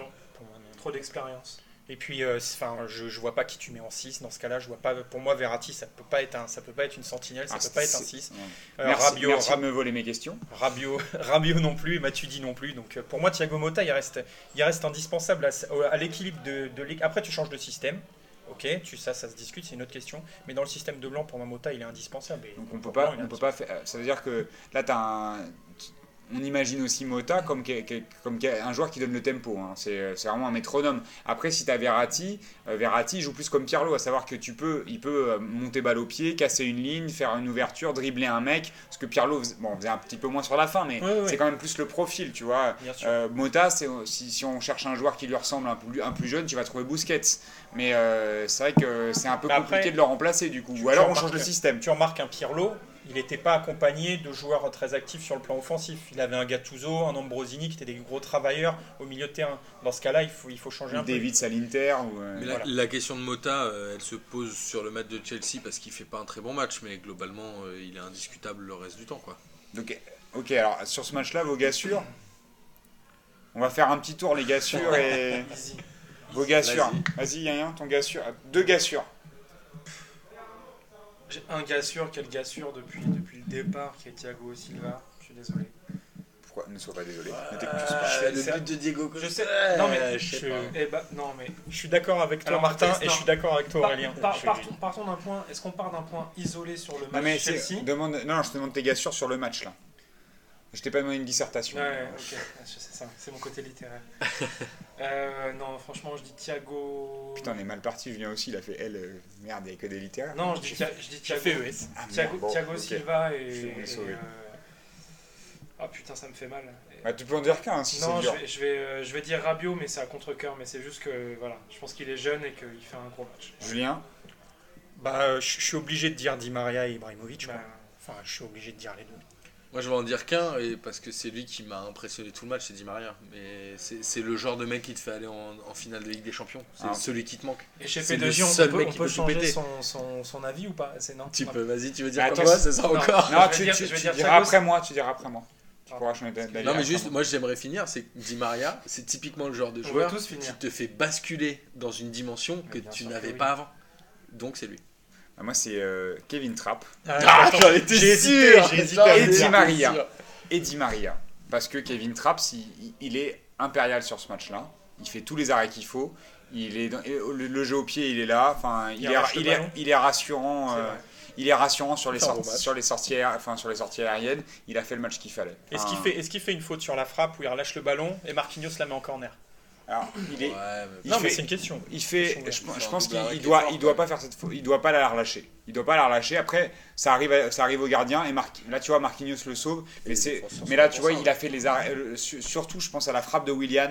Trop d'expérience. et puis euh, enfin je, je vois pas qui tu mets en 6 dans ce cas-là je vois pas pour moi Verratti ça peut pas être un ça peut pas être une sentinelle ça Ah, peut pas être un c'est- 6 ouais. Euh, Merci, Rabiot, merci Rab- de me voler mes questions. Rabiot, Rabiot non plus, Matuidi non plus. Donc euh, pour moi, Thiago Motta, il reste, il reste indispensable à, à l'équilibre de, de l'équipe. Après, tu changes de système. Ok, tu, ça, ça se discute, c'est une autre question. Mais dans le système de Blanc, pour moi, Motta, il est indispensable. Et Donc on peut pas, on peut pas faire. Ça veut dire que là, t'as un. On imagine aussi Mota comme, un joueur qui donne le tempo. hein. C'est c'est vraiment un métronome. Après, si tu as Verratti, euh, Verratti joue plus comme Pirlo, à savoir que tu peux, il peut euh, monter balle au pied, casser une ligne, faire une ouverture, dribbler un mec. Parce que Pirlo faisait, bon, faisait un petit peu moins sur la fin, mais c'est quand même plus le profil, tu vois. Euh, Mota, si, si on cherche un joueur qui lui ressemble un plus, un plus jeune, tu vas trouver Busquets. Mais euh, c'est vrai que c'est un peu compliqué après, de le remplacer du coup. Ou alors on change le système. Tu remarques un Pirlo, il n'était pas accompagné de joueurs très actifs sur le plan offensif. Il avait un Gattuso, un Ambrosini qui étaient des gros travailleurs au milieu de terrain. Dans ce cas-là, il faut, il faut changer un peu. David à l'Inter. Ou, euh, Mais la, Voilà. la question de Mota, euh, elle se pose sur le match de Chelsea parce qu'il fait pas un très bon match, mais globalement, euh, il est indiscutable le reste du temps. Quoi. Donc, ok, alors sur ce match-là, vos gars sûrs On va faire un petit tour, les gars sûrs et. Easy. Vos gars sûrs. Vas-y. Vas-y, Yann, ton gars sûr. Deux gars sûrs. J'ai un gars sûr, quel gars sûr depuis, depuis le départ, qui est Thiago Silva. Je suis désolé. Pourquoi Ne sois pas désolé. Ne Euh, t'excuse pas. je- le but de Diego Je sais. Non, mais je. Eh non, mais Je suis d'accord avec toi, Alors, Martin, et je non. suis d'accord avec toi, Par- Aurélien. par- partons, partons d'un point. Est-ce qu'on part d'un point isolé sur le Non, match mais Chelsea? demande... non, je te demande tes gars sûrs sur le match là. Je t'ai pas demandé une dissertation. Ouais, ok, c'est ça, c'est mon côté littéraire. Euh, non, franchement, je dis Thiago. Putain, on est mal parti. Julien aussi, il a fait L. euh, merde, il y a que des littéraires. Non, je dis, Thia- je dis Thiago. fait ES. Ah, Thiago, bon, Thiago ok. Silva et. euh, Ah putain, ça me fait mal. Bah, tu peux en dire qu'un si non, c'est je dur. vais, je, vais, je vais dire Rabiot, mais c'est à contre-coeur. Mais c'est juste que, voilà, je pense qu'il est jeune et qu'il fait un gros match. Julien Bah, je je suis obligé de dire Di Maria et Ibrahimovic. Bah. Enfin, je suis obligé de dire les deux. Moi, je vais en dire qu'un, et parce que c'est lui qui m'a impressionné tout le match, c'est Di Maria. Mais c'est c'est le genre de mec qui te fait aller en, en finale de Ligue des Champions. C'est Ah. celui qui te manque. et chez P2J, on peut, on peut changer son, son, son avis ou pas? C'est non Tu Non. peux, vas-y, tu veux dire Bah, comme attends, moi, c'est ça non. encore? Non, tu, dire- dire diras après moi. Tu diras après moi. Tu pourras changer d'avis Non, mais juste, moi. j'aimerais finir, c'est Di Maria, c'est typiquement le genre de joueur qui te fait basculer dans une dimension que tu n'avais pas avant. Donc c'est lui. Ah, Moi, c'est euh, Kevin Trapp Ah, attends, j'en étais hésité, sûr, hésité à Et Di. Maria. et Di Maria. Parce que Kevin Trapp, il, il est impérial sur ce match-là. Il fait tous les arrêts qu'il faut. Il est dans- et le, jeu au pied, il est là. Enfin, il, Il est, arrache le il, est, ballon. il est rassurant. Euh, il est rassurant sur les, sorties, sur, les sorties, aé- enfin, sur les sorties aériennes. Il a fait le match qu'il fallait. Est-ce qu'il fait, est qu'il fait une faute sur la frappe où il relâche le ballon et Marquinhos la met en corner? Alors, il est, Ouais, mais- Il Non, fait- mais c'est une question. il fait, je, pense- je qu'il il doit, il doit pas faire cette, faute- il doit pas la relâcher. Il doit pas la relâcher. Après, ça arrive, à- ça arrive au gardien et Marqui- là tu vois Marquinhos le sauve. Mais c'est, mais là tu vois, ça, il a fait les arrêts. euh, su- surtout, je pense à la frappe de Willian.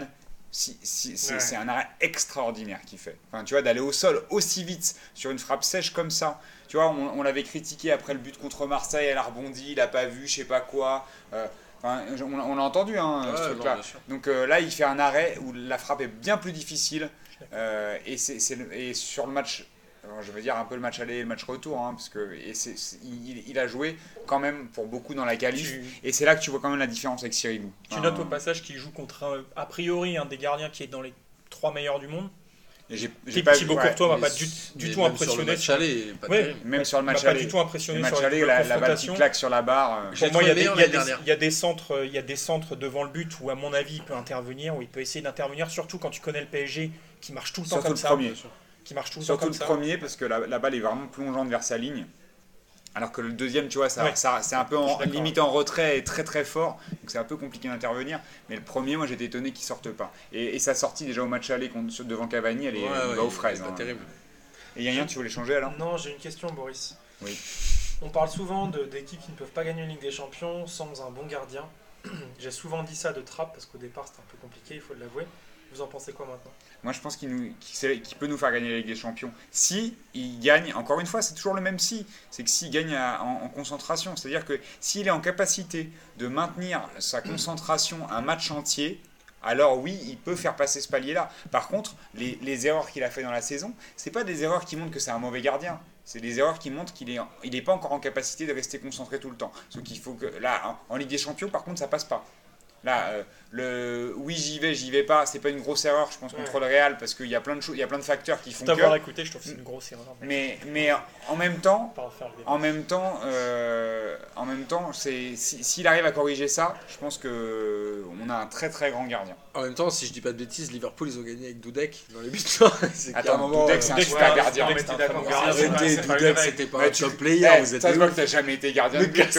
Si, si- c'est, Ouais. un arrêt extraordinaire qu'il fait. Enfin, tu vois, d'aller au sol aussi vite sur une frappe sèche comme ça. Tu vois, on, on l'avait critiqué après le but contre Marseille, elle a rebondi, il a pas vu, je sais pas quoi. Euh, enfin, on, on l'a entendu, hein, Ouais, ce truc-là. Donc euh, là, il fait un arrêt où la frappe est bien plus difficile. Euh, et, c'est, c'est le- et sur le match, alors, je veux dire un peu le match aller et le match retour, hein, parce que et c'est, c'est- il, il a joué quand même pour beaucoup dans la qualif. Tu, Et c'est là que tu vois quand même la différence avec Cyril Lou. tu Enfin, notes au passage qu'il joue contre un- a priori un des gardiens qui est dans les trois meilleurs du monde. Et j'ai, Thibaut pas Courtois m'a pas du, tout même impressionné. Sur le match aller, pas même sur le m'a match pas aller. du tout Le impressionné match sur aller, la, la balle qui claque sur la barre. euh, Pour moi, il y, a des, centres, euh, il y a des centres devant le but où, à mon avis, il peut intervenir, où il peut essayer d'intervenir, surtout quand tu connais le PSG qui marche tout le temps Surtout comme le ça. premier. Qui marche tout le temps Surtout comme le ça. premier, parce que la, la balle est vraiment plongeante vers sa ligne. Alors que le deuxième, tu vois, ça, Ouais. ça, c'est un peu en, limite en retrait et très très fort. Donc c'est un peu compliqué d'intervenir. Mais le premier, moi j'étais étonné qu'il sorte pas. Et, et sa sortie déjà au match aller contre, devant Cavani, elle est Ouais, ouais, aux il- fraises. c'est pas hein. terrible. Et Yann, tu voulais changer alors? Non, j'ai une question, Boris. Oui. On parle souvent d'équipes qui ne peuvent pas gagner une Ligue des Champions sans un bon gardien. j'ai souvent dit ça de Trapp parce qu'au départ c'était un peu compliqué, il faut l'avouer. Vous en pensez quoi maintenant? Moi je pense qu'il peut nous faire gagner la Ligue des Champions. Si il gagne, encore une fois, c'est toujours le même si. C'est que s'il gagne en, en concentration. C'est-à-dire que s'il est en capacité de maintenir sa concentration un match entier, alors oui, il peut faire passer ce palier-là. Par contre, les, erreurs qu'il a fait dans la saison, c'est pas des erreurs qui montrent que c'est un mauvais gardien. C'est des erreurs qui montrent qu'il est, il pas encore en capacité de rester concentré tout le temps. Ce qu'il faut que là, en, en Ligue des Champions, par contre, ça passe pas. Là, euh, le oui j'y vais, j'y vais pas, c'est pas une grosse erreur, je pense, contre le Real, parce qu'il y a plein de choses, il y a plein de facteurs qui font que. Écouté, je trouve que c'est une grosse erreur. Mais, mais en même temps, en même temps, euh, en même temps, c'est si- s'il arrive à corriger ça, je pense que on a un très très grand gardien. En même temps, si je dis pas de bêtises, Liverpool ils ont gagné avec Dudek dans les buts. Attends, moment, Dudek, c'est un super gardien. Arrêtez, Dudek c'était pas un top player, Eh, vous êtes ça se voit que t'as jamais été gardien de but.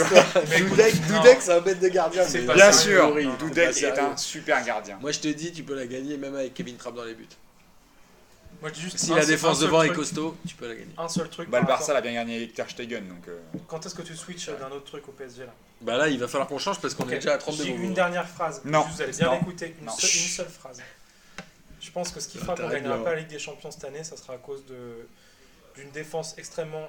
Dudek, c'est un bête de gardien. C'est mais- pas Bien sûr, c'est Dudek pas est un super gardien. Moi je te dis, tu peux la gagner même avec Kevin Trapp dans les buts. Moi je dis juste Si un la seul- défense un seul devant est truc- costaud, tu peux la gagner. Un seul truc. Bah, le par Barça l'a bien gagné avec Ter Stegen, donc. euh, rapport- Quand est-ce que tu switches d'un autre truc au PSG là? Bah là, il va falloir qu'on change parce qu'on Ok, est déjà à 32 J'ai une dernière phrase. Non. Vous allez bien Non. écouter. Une, Non. seule, une seule phrase. Je pense que ce qui fera qu'on T'arrêtes gagnera là. pas la Ligue des Champions cette année, ça sera à cause de d'une défense extrêmement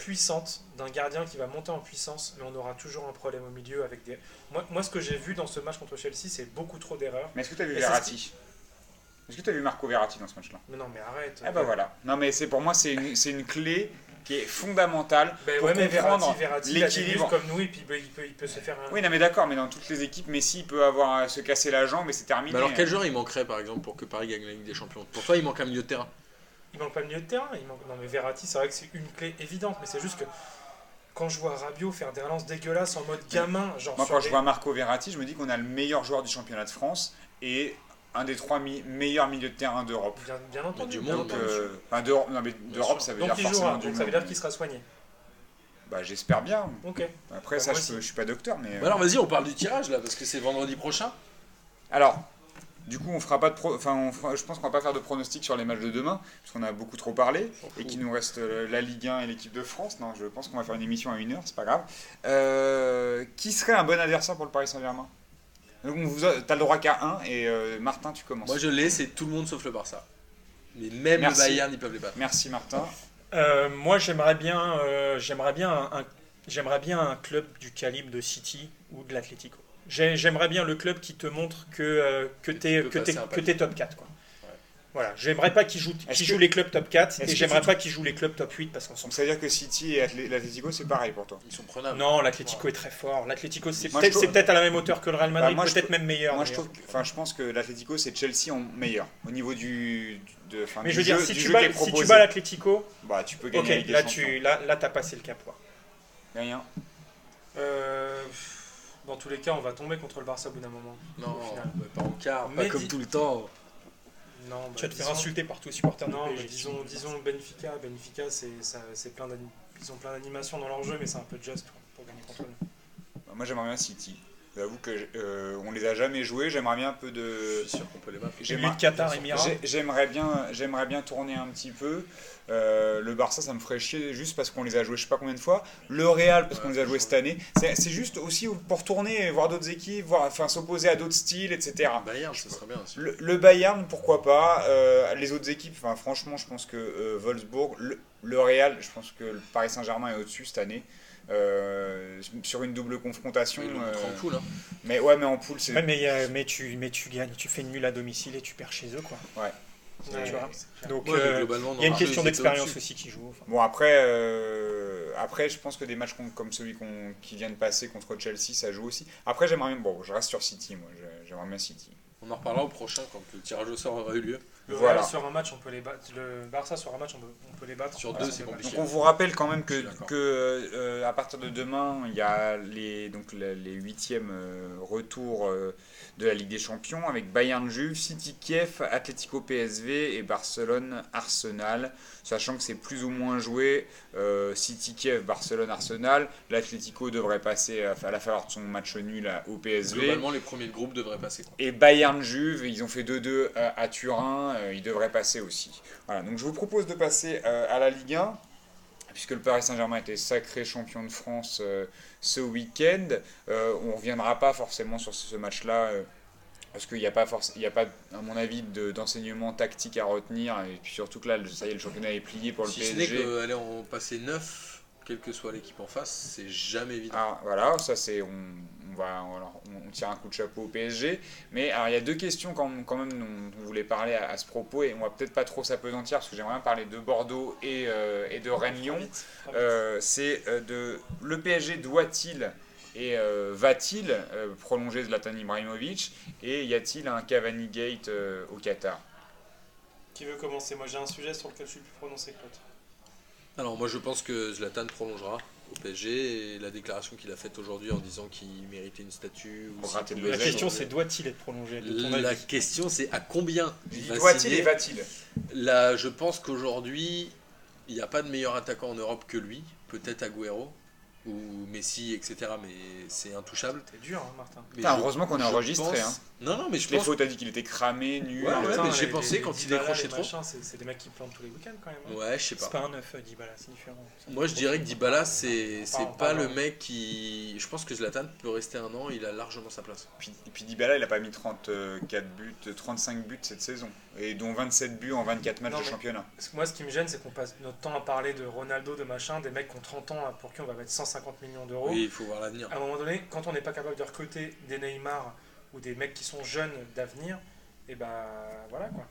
puissante, d'un gardien qui va monter en puissance, mais on aura toujours un problème au milieu avec des. Moi, moi ce que j'ai vu dans ce match contre Chelsea, c'est beaucoup trop d'erreurs. Mais est-ce que tu as vu Et Verratti Est-ce que tu as vu Marco Verratti dans ce match-là? Mais non, mais arrête. Ah bah voilà. Non mais c'est pour moi c'est une, c'est une clé qui est fondamentale Ben pour ouais, mais comprendre Verratti, Verratti, il a des l'équilibre. comme nous et puis il peut, il peut, il peut se faire un. Oui, non mais d'accord, mais dans toutes les équipes, Messi peut avoir à se casser la jambe et c'est terminé. Mais alors quel joueur il manquerait par exemple pour que Paris gagne la Ligue des Champions? Pour toi, il manque un milieu de terrain. Il manque pas le milieu de terrain. Il manque... Non, mais Verratti, c'est vrai que c'est une clé évidente, mais c'est juste que quand je vois Rabiot faire des relances dégueulasses en mode gamin, genre. Moi quand je vois Marco Verratti, je me dis qu'on a le meilleur joueur du championnat de France et un des trois mi- meilleurs milieux de terrain d'Europe. Bien, bien entendu. du monde, euh, enfin, d'Europe- non, mais d'Europe, sûr. ça veut Donc dire forcément jouera, du donc ça veut monde. dire qu'il sera soigné. Bah, j'espère bien. Ok. Après, Bah, ça, je, je suis pas docteur, mais. Bah alors vas-y, on parle du tirage là, parce que c'est vendredi prochain. Alors, du coup, on fera pas de pro... enfin, on fera- je pense qu'on va pas faire de pronostic sur les matchs de demain, parce qu'on a beaucoup trop parlé, et qu'il nous reste euh, la Ligue 1 et l'équipe de France. Non, je pense qu'on va faire une émission à une heure, c'est pas grave. Euh, qui serait un bon adversaire pour le Paris Saint-Germain? Donc, on vous a... T'as le droit qu'à un, et euh, Martin, tu commences. Moi je l'ai, c'est tout le monde sauf le Barça. Mais même Merci. le Bayern, ils peuvent les battre. Merci Martin. Euh, moi, j'aimerais bien, euh, j'aimerais bien un, un- j'aimerais bien un club du calibre de City ou de l'Atlético. J'ai- J'aimerais bien le club qui te montre que, euh, que tu es, que un que t'es top 4. Quoi. Ouais. Voilà, j'aimerais pas qu'il joue, Est-ce qu'il que- joue les clubs top 4 Est-ce et j'aimerais pas qu'il joue les clubs top 8 parce qu'on s'en ça veut dire que City et l'Atlético, c'est pareil pour toi? Ils sont prenables. Non, l'Atlético est très fort. L'Atlético, c'est peut-être trouve- à la même hauteur que le Real Madrid, Bah, moi, je peut-être même meilleur. Moi, je, trouve que- enfin, je pense que l'Atlético, c'est Chelsea en meilleur. Au niveau du. De, Mais du je veux dire, jeu- si tu, bats, si tu bats l'Atlético, bah, tu peux gagner là, tu, là, là, t'as passé le cap. quoi. Rien. Euh, dans tous les cas, on va tomber contre le Barça au bout d'un moment. Non, mais pas en quart, Mais pas comme tout le temps. Non, bah, Tu vas te faire insulter par tous les supporters Non, mais disons, disons Benfica. Benfica, c'est ça- c'est plein ils ont plein d'animations dans leur jeu, mais c'est un peu just quoi, pour gagner contre nous. Bah, Moi, j'aimerais bien City. J'avoue que euh, on les a jamais joués. J'aimerais bien un peu de. Je suis sûr qu'on peut les battre. Lui J'aimerais Qatar, j'aimerais bien, j'aimerais bien tourner un petit peu. Euh, le Barça, ça me ferait chier juste parce qu'on les a joués je sais pas combien de fois. Le Real, parce Ouais, qu'on les a joués cette année. C'est juste aussi pour tourner, et voir d'autres équipes, voir, enfin s'opposer à d'autres styles, etc. Bayern, ce serait bien aussi. Le, le Bayern, pourquoi pas. Euh, les autres équipes, enfin, franchement, je pense que euh, Wolfsburg, le, le Real, je pense que le Paris Saint-Germain est au-dessus cette année. Euh, sur une double confrontation. Euh, en poule. Hein. mais ouais, mais en poule, c'est. Ouais, mais, euh, mais, tu, mais tu gagnes, tu fais nul à domicile et tu perds chez eux. Quoi. Ouais, tu vois. Donc Ouais, euh, il y a une question d'expérience aussi qui joue. enfin. Bon, après, euh, après, je pense que des matchs comme celui qu'on- qui vient de passer contre Chelsea, ça joue aussi. Après, j'aimerais bien. Bon, je reste sur City, moi. j'ai- J'aimerais bien City. On en reparlera au prochain quand le tirage au sort aura eu lieu. Le Voilà. Real sur un match, on peut les battre. Le Barça sur un match, on peut, on peut les battre. Sur Voilà, deux, c'est compliqué. Donc, on vous rappelle quand même que, que euh, à partir de demain, il y a les, donc, les, huitièmes euh, retours euh, de la Ligue des Champions avec Bayern Juve, City Kiev, Atlético PSV et Barcelone Arsenal. Sachant que c'est plus ou moins joué, euh, City Kiev, Barcelone Arsenal. L'Atlético devrait passer à, à la faveur de son match nul à- au PSV. Globalement, les premiers de groupe devraient passer. Quoi. Et Bayern Juve, ils ont fait 2-2 à, à Turin, euh, ils devraient passer aussi. Voilà, donc je vous propose de passer euh, à la Ligue 1, puisque le Paris Saint-Germain était sacré champion de France euh, ce week-end. Euh, on ne reviendra pas forcément sur ce match-là, euh, parce qu'il n'y a, pas il a pas, à mon avis, de- d'enseignement tactique à retenir, et puis surtout que là, le- ça y est, le championnat est plié pour le Si ce n'est PSG. qu'aller en passer 9, quelle que soit l'équipe en face, c'est jamais évident. Ah, voilà, ça c'est on, on va on, alors, on- on tire un coup de chapeau au PSG. Mais alors il y a deux questions quand, quand même dont on voulait parler à, à ce propos et on va peut-être pas trop s'apesantir parce que j'aimerais bien parler de Bordeaux et, euh, et de Rennes Lyon. Vite, très vite. Euh, c'est euh, de le PSG doit-il et euh, va-t-il euh, prolonger Zlatan Ibrahimovic et y a-t-il un Cavani Gate euh, au Qatar? Qui veut commencer? Moi j'ai un sujet sur lequel je suis plus prononcé que l'autre. Alors moi je pense que Zlatan prolongera au PSG et la déclaration qu'il a faite aujourd'hui en disant qu'il méritait une statue. ou La question, c'est doit-il être prolongé de ton La avis question c'est à combien doit-il et va-t-il Là, je pense qu'aujourd'hui, il n'y a pas de meilleur attaquant en Europe que lui. Peut-être Agüero ou Messi, etc. Mais c'est intouchable. T'es dur, hein, Martin. Mais Putain, je- heureusement qu'on est enregistré, pense- hein. Non, non, mais je Les pense. fautes, t'as dit qu'il était cramé, nul. Ouais, mais j'ai pensé les quand il décrochait trop. C'est c'est des mecs qui plantent tous les week-ends quand même. hein. Ouais, je sais C'est pas. pas un 9, Dybala, c'est différent. Moi, je dirais que Dybala, c'est c'est pas le mec qui. Je pense que Zlatan peut rester un an, il a largement sa place. Puis, et puis Dybala, il a pas mis 34 buts, 35 buts cette saison, et dont 27 buts en 24 matchs Non, de championnat. Moi, ce qui me gêne, c'est qu'on passe notre temps à parler de Ronaldo, de machin, des mecs qui ont 30 ans pour qui on va mettre 150 millions d'euros. Oui, il faut voir l'avenir. À un moment donné, quand on n'est pas capable de recruter des Neymar ou des mecs qui sont jeunes d'avenir, et ben voilà quoi.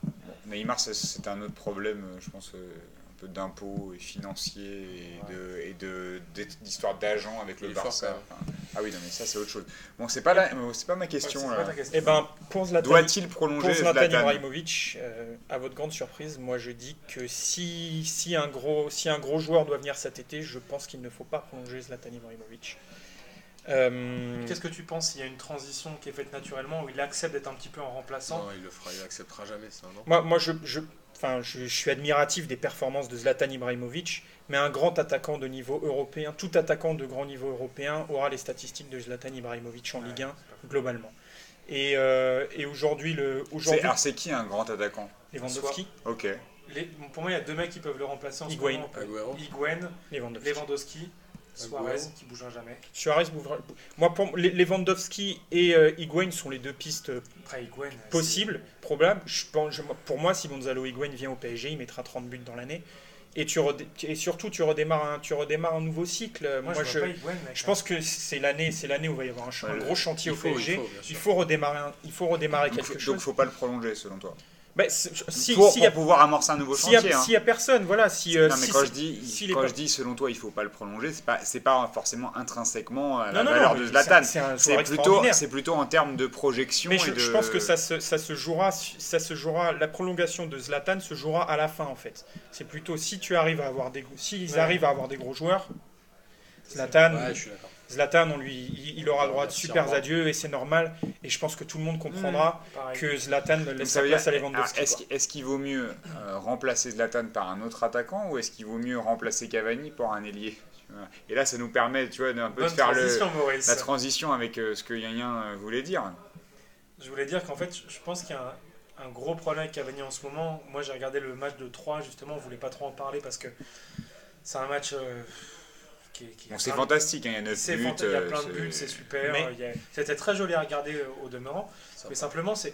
Neymar, c'est- un autre problème, je pense, euh, peu d'impôts et financiers et de et de d'histoire d'agents avec le Il Barça. Enfin, ah oui, non mais ça c'est autre chose. Bon, c'est pas la, c'est pas ma question. Ouais, c'est là. pas ta question. Eh ben, pour Zlatan, Doit-il pour prolonger Zlatan Zlatan Ibrahimovic, euh, à votre grande surprise, moi je dis que si, si, un gros, si un gros joueur doit venir cet été, je pense qu'il ne faut pas prolonger Zlatan Ibrahimovic. Euh, Qu'est-ce que tu penses? S'il y a une transition qui est faite naturellement où il accepte d'être un petit peu en remplaçant? Non, il le fera, il acceptera jamais ça, non? Moi, moi je, je, enfin, je, je suis admiratif des performances de Zlatan Ibrahimovic, mais un grand attaquant de niveau européen, tout attaquant de grand niveau européen aura les statistiques de Zlatan Ibrahimovic en Ligue 1 globalement. Et, euh, et aujourd'hui, le C'est- aujourd'hui Alors c'est qui un grand attaquant? Lewandowski, Ok. Les- pour moi, il y a deux mecs qui peuvent le remplacer en Higuain. ce moment. Agüero. Higuain, Lewandowski. Lewandowski, Suarez, Agüero. qui bougera jamais. Suarez, bougera- moi pour Le- Lewandowski et euh, Higuain sont les deux pistes Après, Higuain. c'est- possibles, probables. Je pense, je- pour moi, si Gonzalo Higuain vient au PSG, il mettra 30 buts dans l'année. Et, tu redé- et surtout, tu redémarres, un, tu redémarres un nouveau cycle. Moi, Moi, je, je, vois pas Higuain, mec. je pense que c'est l'année, c'est l'année où il va y avoir un, ch- un Ouais, gros chantier au il PSG. faut, il faut redémarrer, un- il faut redémarrer Donc, quelque faut- chose. donc faut pas le prolonger selon toi. Bah, c'est- si, pour s'il pour y a, pouvoir amorcer un nouveau s'il a- chantier. hein. s'il y a personne, voilà. Si, euh, non mais si quand je dis si quand je dis selon toi il faut pas le prolonger c'est pas c'est pas forcément intrinsèquement à la non, non, valeur non, de Zlatan c'est plutôt plutôt en termes de projection Mais et je, de je pense que ça se, ça se jouera, ça se jouera, la prolongation de Zlatan se jouera à la fin en fait. C'est plutôt si tu arrives à avoir des, s'ils Ouais. arrivent à avoir des gros joueurs, Zlatan, Ouais, je suis d'accord. Zlatan, on lui, il, il aura le droit de super adieux et c'est normal. Et je pense que tout le monde comprendra Pareil. que Zlatan laisse ça sa place à Lewandowski. est-ce qu'il- est-ce qu'il vaut mieux euh, remplacer Zlatan par un autre attaquant ou est-ce qu'il vaut mieux remplacer Cavani par un ailier et là ça nous permet tu vois d'un peu de faire le, transition, Maurice. la transition avec euh, ce que Yann Yann voulait dire Je voulais dire qu'en fait, je pense qu'il y a un, un gros problème avec Cavani en ce moment. Moi, j'ai regardé le match de 3, justement, on voulait pas trop en parler parce que c'est un match euh, qui, est- qui est bon c'est fantastique hein, il y a 9 C'est buts il y a euh, plein de buts, c'est super. Mais- il y a- C'était très joli à regarder euh, au demeurant. Ça Mais va. simplement, c'est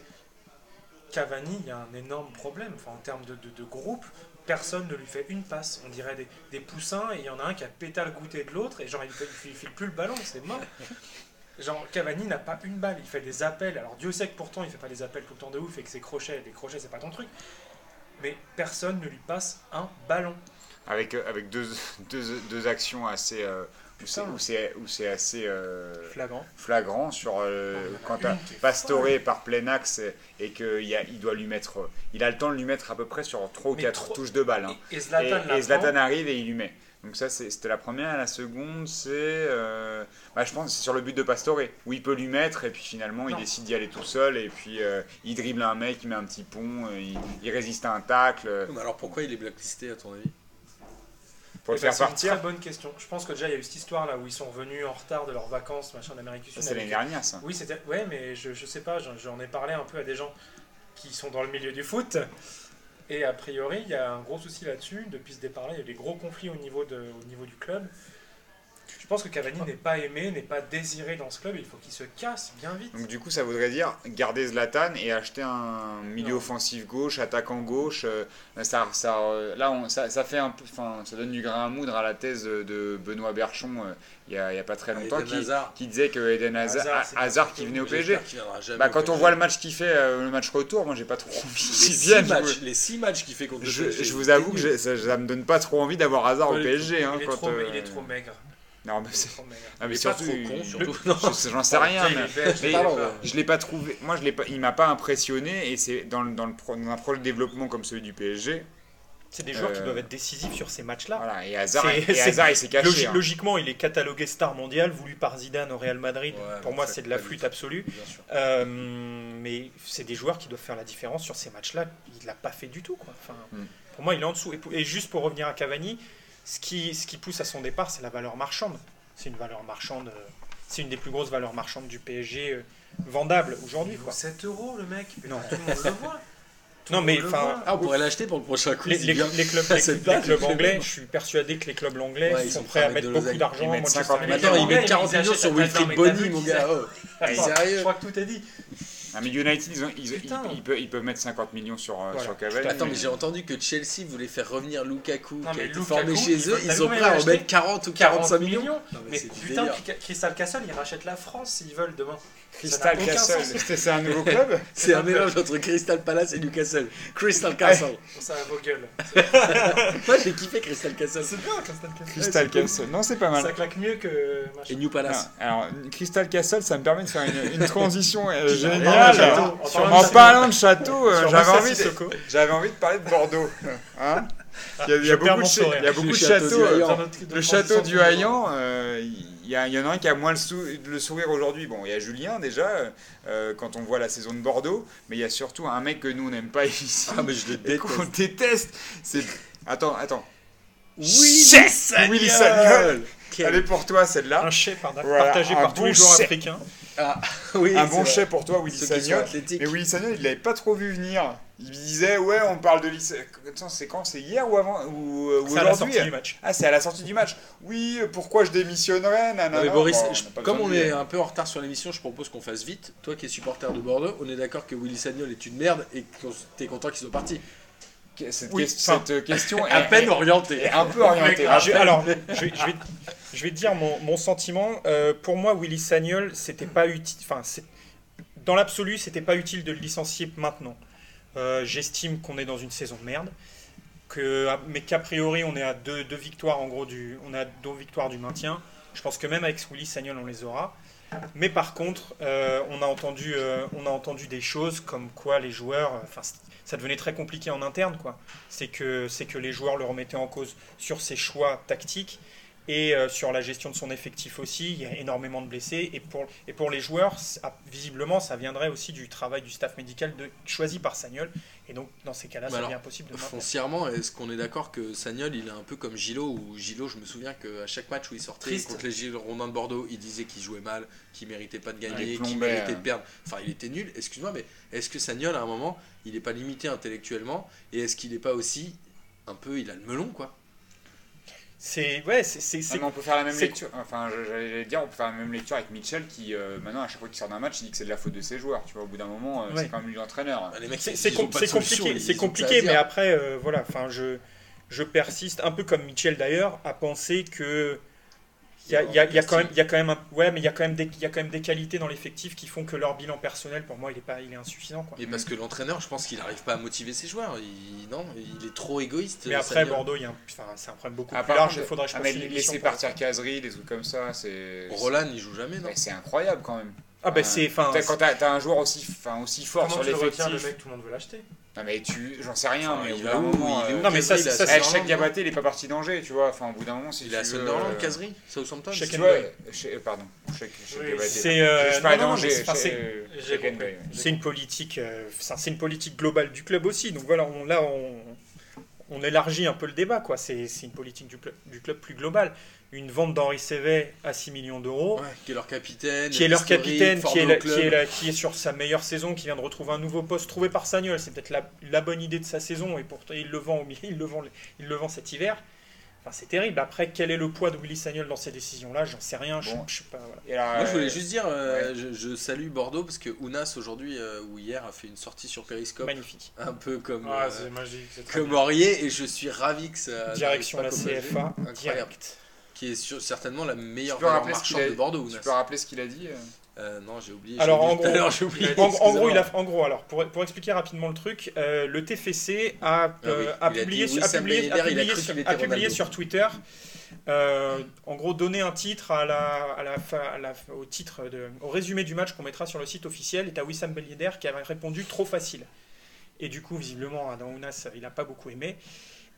Cavani, il y a un énorme problème. Enfin, en termes de, de- de groupe, personne ne lui fait une passe. On dirait des, des poussins et il y en a un qui a pétale goûté de l'autre et genre il ne file plus le ballon, c'est mort. Genre Cavani n'a pas une balle, il fait des appels. Alors Dieu sait que pourtant il fait pas des appels tout le temps de ouf et que ses crochets, les crochets c'est pas ton truc. Mais personne ne lui passe un ballon. Avec euh, avec deux, deux, deux actions assez euh, où c'est où c'est où c'est assez euh, Flagrant. flagrant sur euh, Non, il y en a quand une t'as folle. par plein axe et qu'il il doit lui mettre il a le temps de lui mettre à peu près sur 3 ou Mais 4 trop- touches de balle hein. Et, et Zlatan, et arrive et il lui met donc ça c'était la première la seconde c'est euh, bah, je pense que c'est sur le but de Pastore où il peut lui mettre et puis finalement il décide d'y aller tout seul et puis euh, il dribble un mec il met un petit pont il, il résiste à un tacle Mais alors pourquoi il est blacklisté à ton avis? Le Eh ben, faire c'est une partir très bonne question. Je pense que déjà il y a eu cette histoire là où ils sont revenus en retard de leurs vacances machin d'Amérique du Sud. c'est l'année dernière ça Oui, c'était. Ouais, mais je, je sais pas, j'en- j'en ai parlé un peu à des gens qui sont dans le milieu du foot. Et a priori, il y a un gros souci là-dessus. Depuis ce départ-là, il y a eu des gros conflits au niveau, de, au niveau du club. Je pense que Cavani n'est pas aimé, n'est pas désiré dans ce club. Il faut qu'il se casse bien vite. Donc du coup, ça voudrait dire garder Zlatan et acheter un milieu Non. offensif gauche, attaquant gauche. euh, ça, ça, euh, là, on, ça, ça fait un peu, enfin, ça donne du grain à moudre à la thèse de Benoît Berchon euh, il y a, il y a pas très longtemps, Eden qui, disait que Eden Hazard, Hazard, Hazard qui venait au PSG. Bah, quand on voit le match qu'il fait, euh, le match retour, moi j'ai pas trop envie les qu'il six, vienne. matchs, les six matchs qu'il fait contre le je- PSG. je vous avoue que ça, ça me donne pas trop envie d'avoir Hazard au PSG. Hein, il, est quand, trop, euh, il est trop maigre. Non, mais c'est- maigre. ah, mais pas surtout, trop con, surtout. Non. J'en sais rien. Il mais-. Je l'ai pas trouvé. Moi, je l'ai pas. Il m'a pas impressionné et c'est dans, le- dans, le, pro- dans un projet de développement comme celui du PSG. C'est des joueurs qui Euh, doivent être décisifs sur ces matchs-là. Voilà. Et Hazard, C'est- et c'est- Hazard, il s'est caché. Logi- hein. Logiquement, il est catalogué star mondial, voulu par Zidane au Real Madrid. Ouais, Pour moi, c'est de la flûte absolue. Euh, mais c'est des joueurs qui doivent faire la différence sur ces matchs-là. Il l'a pas fait du tout. Quoi. Enfin, Mm. Pour moi, il est en dessous. Et, pour- et juste pour revenir à Cavani, ce qui, ce qui pousse à son départ, c'est la valeur marchande. C'est une valeur marchande. euh, C'est une des plus grosses valeurs marchandes du PSG euh, vendable aujourd'hui. Il vaut quoi. 7 euros le mec. Non. Tout le monde le voit. Tout Non, mais enfin. Ah, on pourrait l'acheter pour le prochain coup. Les, les- les clubs, les- anglais, je suis persuadé que les clubs anglais Ouais, ils sont sont prêts à mettre beaucoup d'argent. Ils mettent Manchester 50 United. Attends, Les ils Anglais, mettent 40 ils millions sur Wilfried Bonny, mon gars. Oh. Sérieux Je crois que tout est dit. Ah, mais United, ils, ont- ils, ils- Putain. ils peuvent, ils peuvent mettre 50 millions sur, euh, Voilà. sur Cavani. Attends, mais j'ai entendu que Chelsea voulait faire revenir Lukaku, Non, qui a été Lukaku, formé chez eux. Ils combien prêts à il a en mettre 40 ou 45 millions. Non, Mais mais putain, Crystal Castle, ils rachètent la France s'ils veulent demain. Crystal Castle, c'est un nouveau club C'est un mélange entre Crystal Palace et Newcastle. Crystal Castle. Ça, à vos gueules. Moi j'ai kiffé Crystal Castle. C'est bien, Crystal Castle. Crystal Castle, non, c'est pas mal. Ça claque mieux que. Et. New Palace. Non, alors, Crystal Castle, ça me permet de faire une, une transition euh, géniale. en parlant de En château. parlant de château, euh, j'avais envie, de, Sissoko. j'avais envie de parler de Bordeaux. Hein il y a, a beaucoup, de, a beaucoup Le de château châteaux. du euh, Haillan. Le château du euh, il y, en a un qui a moins le, sou- le sourire aujourd'hui. Bon, il y a Julien déjà, euh, quand on voit la saison de Bordeaux, mais il y a surtout un mec que nous on n'aime pas ici. Ah, mais je le déteste. qu'on déteste. C'est. Attends, attends. Willy Chef Sagnol Willy Sagnol. Quel- Allez pour toi celle-là. Un chef Voilà, partagé un par tous les joueurs chef. africains. Ah, oui, un bon chef pour toi, Willy Sagnol. Mais Willy Sagnol, il l'avait pas trop vu venir. Il disait, ouais, on parle de lycée. Attends, c'est quand? C'est hier ou avant? Ou, euh, ou C'est à la sortie du match. Ah, c'est à la sortie du match. Oui, euh, pourquoi je démissionnerais? Nanana. Non, mais Boris, Bon, je- comme on est un peu en retard sur l'émission, je propose qu'on fasse vite. Toi qui es supporter de Bordeaux, on est d'accord que Willy Sagnol est une merde et que t'es content qu'il soit parti. Cette, Oui, cette question est, À peine est- orienté. est un peu orientée. Je- alors, je vais, je vais- je vais te dire mon, mon sentiment. Euh, pour moi, Willy Sagnol, c'était pas utile. Enfin, dans l'absolu, c'était pas utile de le licencier maintenant. Euh, J'estime qu'on est dans une saison de merde, que, mais qu'a priori, on est à deux, victoires en gros du, on est deux victoires du maintien. Je pense que même avec Willy Sagnol, on les aura. Mais par contre, euh, on, a entendu, euh, on a entendu des choses comme quoi les joueurs, ça devenait très compliqué en interne, c'est que les joueurs le remettaient en cause sur ses choix tactiques et euh, sur la gestion de son effectif aussi. Il y a énormément de blessés. Et pour, et pour les joueurs, ça- visiblement, ça viendrait aussi du travail du staff médical de, choisi par Sagnol. Et donc, dans ces cas-là, ça alors, devient impossible de maintenir. Foncièrement, est-ce qu'on est d'accord que Sagnol, il est un peu comme Gilo Ou Gilo, je me souviens qu'à chaque match où il sortait Triste. contre les Girondins de Bordeaux, il disait qu'il jouait mal, qu'il méritait pas de gagner, qu'il méritait hein. de perdre. Enfin, il était nul, excuse-moi, mais est-ce que Sagnol, à un moment, il n'est pas limité intellectuellement? Et est-ce qu'il n'est pas aussi un peu, il a le melon, quoi? C'est ouais, c'est c'est- Ah, on peut faire la même lecture. Enfin, j'allais dire, on peut faire la même lecture avec Mitchell qui, euh, maintenant, à chaque fois qu'il sort d'un match, il dit que c'est de la faute de ses joueurs. Tu vois, au bout d'un moment, euh, Ouais. c'est quand même lui l'entraîneur. Bah, mecs, C'est com- compliqué, c'est compliqué, mais après, euh, voilà, enfin, je, je persiste, un peu comme Mitchell d'ailleurs, à penser que il y a, il y a- il y a quand même, il y a quand même, un- ouais, mais il y a quand même des, il y a quand même des qualités dans l'effectif qui font que leur bilan personnel, pour moi, il est pas, il est insuffisant, quoi. Mais parce que l'entraîneur, je pense qu'il n'arrive pas à motiver ses joueurs. Il, non, il est trop égoïste. Mais après. Bordeaux, il y a un- enfin, c'est un problème beaucoup plus large. Il faudrait que je ah, émission laisser partir Casery, des trucs comme ça, c'est. Roland, il joue jamais, non? Mais c'est incroyable quand même. Ah ben Euh, c'est, Quand t'as un joueur aussi, enfin, aussi fort Comment sur tu le retiens, le l'effectif. mec, tout le monde veut l'acheter Non, mais tu. J'en sais rien, Enfin, mais au il bout va d'un où moment. Il est où euh, Non, mais ça, il ça, c'est- eh, non Diabaté, il est pas parti d'Angers, tu vois. Enfin, au bout d'un moment, si Il tu est à Sunderland, euh, Casery Southampton Boy. chez- pardon, Oui, Diabaté. c'est, euh, d'Angers, c'est- c'est- euh, c'est une politique, euh, c'est une politique globale du club aussi. Donc voilà, on, là, on, on élargit un peu le débat, quoi. C'est, une politique du club, du club plus globale. Une vente d'Henri Sévet à 6 millions d'euros. Ouais, qui est leur capitaine. qui est leur capitaine, qui est, la- qui, est la- qui est sur sa meilleure saison, qui vient de retrouver un nouveau poste trouvé par Sagnol. C'est peut-être la, la bonne idée de sa saison et pourtant il le vend, au milieu- il le vend, il le vend cet hiver. Enfin, c'est terrible. Après, quel est le poids de Willy Sagnol dans ces décisions-là? J'en sais rien. Je, Bon. je sais pas. voilà. Et alors, Moi, je voulais euh, juste dire, euh, je, je salue Bordeaux parce que Ounas aujourd'hui euh, ou hier a fait une sortie sur Periscope, Magnifique. un peu comme Ah, euh, magique. comme. Aurier, et je suis ravi que ça Direction la CFA. Incroyable. Direct. qui est sur- certainement la meilleure valeur marchande a- de Bordeaux. Tu peux rappeler ce qu'il a dit euh non, j'ai oublié. Alors, en gros-. En, gros, excusez-moi. il a, en gros, alors pour, pour expliquer rapidement le truc, euh, le TFC a, Ah oui, euh, a a publié, a publié- Ben a publié cru sur- publié sur Twitter, en gros, donner un titre à la, à la, fin- à la- au titre de, au résumé du match qu'on mettra sur le site officiel. Et à Wissam Ben qui avait répondu trop facile. Et du coup, visiblement, Adam Ounas, il n'a pas beaucoup aimé.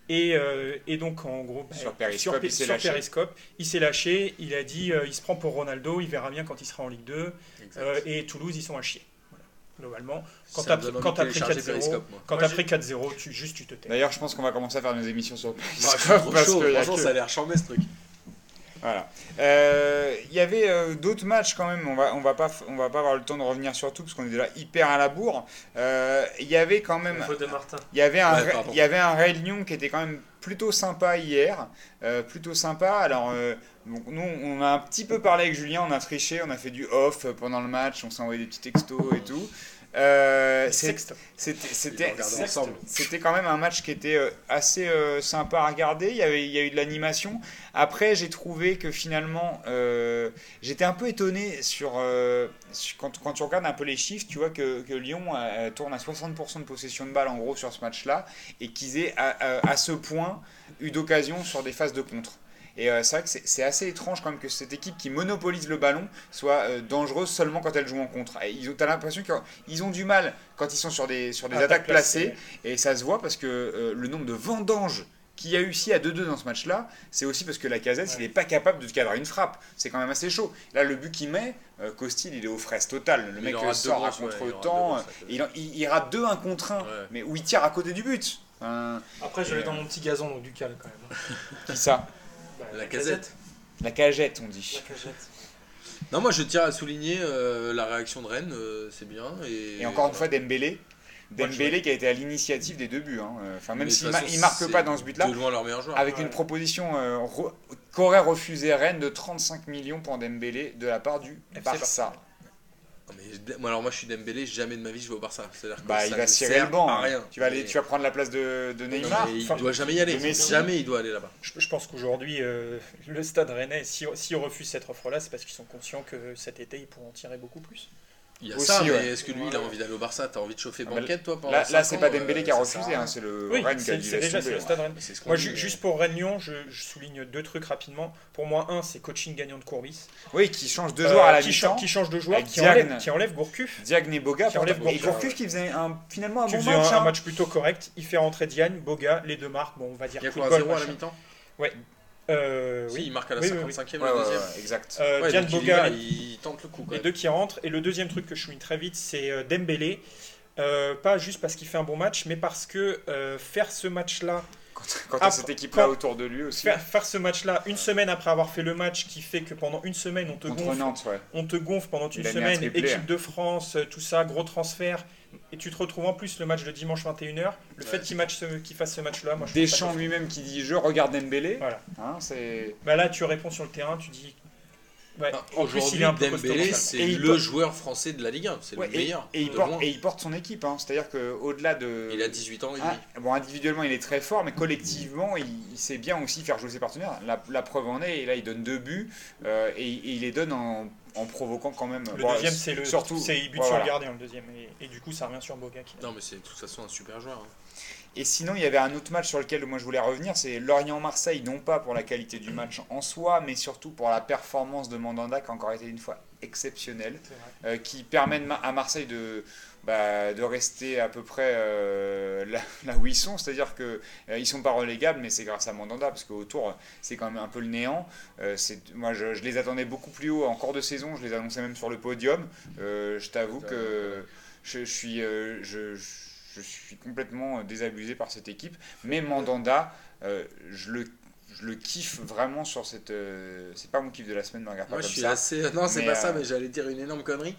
Et, euh, et donc, en gros, bah, Sur Periscope, il s'est sur lâché. Periscope, il s'est lâché. Il a dit euh, il se prend pour Ronaldo, il verra bien quand il sera en Ligue 2. Exact. Euh, et Toulouse, ils sont à chier. Voilà. Globalement, quand t'as me pris, donne quand envie t'as de pris télécharger 4-0, Periscope, moi. quand j'ai- pris 4-0, tu, juste tu te tais. D'ailleurs, je pense qu'on va commencer à faire nos émissions sur je suis trop parce chaud, que franchement, que- ça a l'air chambé ce truc. Voilà. Euh, Il y avait euh, d'autres matchs quand même. On va, on va pas, f- on va pas avoir le temps de revenir sur tout parce qu'on est déjà hyper à la bourre. Euh, Il y avait quand même, La faute de Martin. il y avait un, Ouais, il y avait un Ray Lyon qui était quand même plutôt sympa hier, euh, plutôt sympa. Alors euh, donc nous, on a un petit peu parlé avec Julien, on a triché, on a fait du off euh, pendant le match, on s'est envoyé des petits textos et tout. Euh. C'était, quand même un match qui était euh, assez euh, sympa à regarder. Il y, avait, il y a eu de l'animation. Après, j'ai trouvé que finalement, euh, j'étais un peu étonné sur, euh, sur- quand, quand tu regardes un peu les chiffres, tu vois que, que Lyon euh, tourne à 60% de possession de balle en gros sur ce match-là et qu'ils aient à, à- à ce point eu d'occasion sur des phases de contre. Et euh, c'est vrai que c'est c'est assez étrange quand même que cette équipe qui monopolise le ballon soit euh, dangereuse seulement quand elle joue en contre. Et ils ont, t'as l'impression qu'ils ont du mal quand ils sont sur des, sur des Attaque attaques placées. placée. Et ça se voit parce que euh, le nombre de vendanges Qui a réussi à 2-2 dans ce match-là, c'est aussi parce que la casette, il n'est pas capable de cadrer une frappe. C'est quand même assez chaud. Là, le but qu'il met, Costil, il est aux fraises totales. Le Il mec sort à contre-temps. il, en- il- il rate 2 1 contre 1, Ouais. mais où il tire à côté du but. Après, je l'ai dans mon petit gazon, donc du calme quand même. qui ça? La casette. La cagette, on dit. La cagette. Non, moi je tiens à souligner euh, la réaction de Rennes, euh, c'est bien. Et, Et encore une fois, Dembélé. Dembélé qui a été à l'initiative des deux buts. hein. Euh, Enfin, même s'il ma- il marque pas dans ce but-là, De loin leur meilleur joueur. avec Ouais. une proposition euh, re- qu'aurait refusé Rennes de 35 millions pour Dembélé de la part du FC Barça. Mais moi, alors moi je suis Dembélé, jamais de ma vie je vais au Barça. C'est-à-dire que Bah, ça il va ne cirer sert le banc. à hein. rien. Tu vas, aller, Mais- tu vas prendre la place de, de Non, Neymar. mais il Enfin, doit jamais y aller. Messi. Jamais il doit aller là-bas. Je, je pense qu'aujourd'hui, euh, le stade rennais, s'ils si s'ils refusent cette offre-là, c'est parce qu'ils sont conscients que cet été, ils pourront en tirer beaucoup plus. Il y a Aussi, ça, mais ouais. est-ce que lui il a envie d'aller au Barça? T'as envie de chauffer Ah, banquette toi pendant Là, là c'est pas Dembélé euh, qui a refusé, rien. hein, c'est le Oui, Rennes qui a dit c'est déjà c'est tomber, le hein. stade c'est ce qu'on Moi, dit, juste pour Rennes-Lyon, je, je souligne deux trucs rapidement. Pour moi, un, c'est coaching gagnant de Courbis. Oui, qui change de Euh, joueur à la qui, cha- mi-temps. qui change de joueur, qui Diagne. enlève, qui enlève Gourcuff. Diagne et Boga. Qui enlève pourtant. Et Gourcuff ouais. qui faisait un, finalement un bon match. un, un hein. match plutôt correct. Il fait rentrer Diagne, Boga, les deux marques. Bon, on va dire Il y a coup quoi de un bol, 0 à la mi-temps? Euh, Si, oui. il marque à la Oui, oui, oui. 55e Ouais, le ouais, deuxième. ouais, exact. Euh, Ouais, il Boga, va, il tente le coup quand les même. deux qui rentrent. Et le deuxième truc que je souligne très vite, c'est euh, Dembélé. Euh, pas juste parce qu'il fait un bon match, mais parce que euh, faire ce match-là, Quand, quand cette équipe-là autour de lui aussi. faire, faire ce match-là une semaine après avoir fait le match qui fait que pendant une semaine on te Contre gonfle, Nantes, ouais. on te gonfle pendant Il une semaine, triplé, équipe hein. de France, tout ça, gros transfert, et tu te retrouves en plus le match de dimanche 21h. Le fait qu'il match fasse ce match-là, moi je Deschamps lui-même qui dit je regarde Dembélé. Voilà. Hein, c'est Bah là, tu réponds sur le terrain, tu dis. Ouais. Enfin, en plus, il Aujourd'hui. Dembélé, c'est le porte- joueur français de la Ligue 1. C'est Ouais, le et, meilleur. et il porte, loin. et il porte son équipe. hein. C'est-à-dire qu'au-delà de. Il a 18 ans. Ah, bon, individuellement, il est très fort, mais collectivement, il, il sait bien aussi faire jouer ses partenaires. La, la preuve en est, et là, il donne deux buts, euh, et, et il les donne en, en provoquant quand même. Le Bon, deuxième, c'est le. surtout. C'est il bute sur le gardien, le deuxième. Et, et du coup, ça revient sur Boga. Qui... Non, mais c'est de toute façon un super joueur. hein. Et sinon, il y avait un autre match sur lequel moi je voulais revenir, c'est Lorient-Marseille, non pas pour la qualité du match en soi, mais surtout pour la performance de Mandanda qui a encore été une fois exceptionnelle, euh, qui permet à Marseille de, bah, de rester à peu près euh, là, là où ils sont, c'est-à-dire que euh, ils sont pas relégables, mais c'est grâce à Mandanda, parce qu'autour c'est quand même un peu le néant. Euh, moi je, je les attendais beaucoup plus haut en cours de saison, je les annonçais même sur le podium. Je t'avoue que je, je suis, je, je suis complètement désabusé par cette équipe. Mais Mandanda, euh, je, le, je le kiffe vraiment sur cette. euh, c'est pas mon kiff de la semaine, ne regarde pas Moi, je comme suis ça. assez. Non, c'est Mais, pas ça, euh, mais j'allais dire une énorme connerie.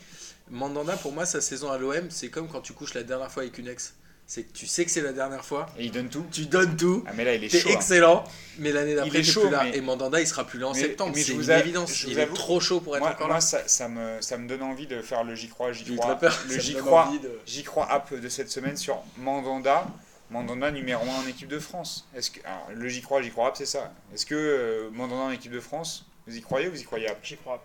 Mandanda, pour moi, sa saison à l'OM, c'est comme quand tu couches la dernière fois avec une ex. C'est que tu sais que c'est la dernière fois, Et il donne tout. tu donnes tout, Ah, mais là, il est t'es chaud. hein. excellent, mais l'année d'après, Il est t'es chaud, plus là. mais- Et Mandanda, il sera plus là en Mais- septembre. mais je C'est vous une a- évidence. je Il est trop chaud pour être Moi, encore moi, là. ça, ça me, ça me donne envie de faire le j'y crois, j'y J'ai crois. peur. Le j'y crois, de- j'y crois app de cette semaine sur Mandanda. Mandanda numéro 1 en équipe de France. Est-ce que, alors, le j'y crois, j'y crois app, c'est ça. Est-ce que euh, Mandanda en équipe de France, vous y croyez ou vous y croyez app J'y crois.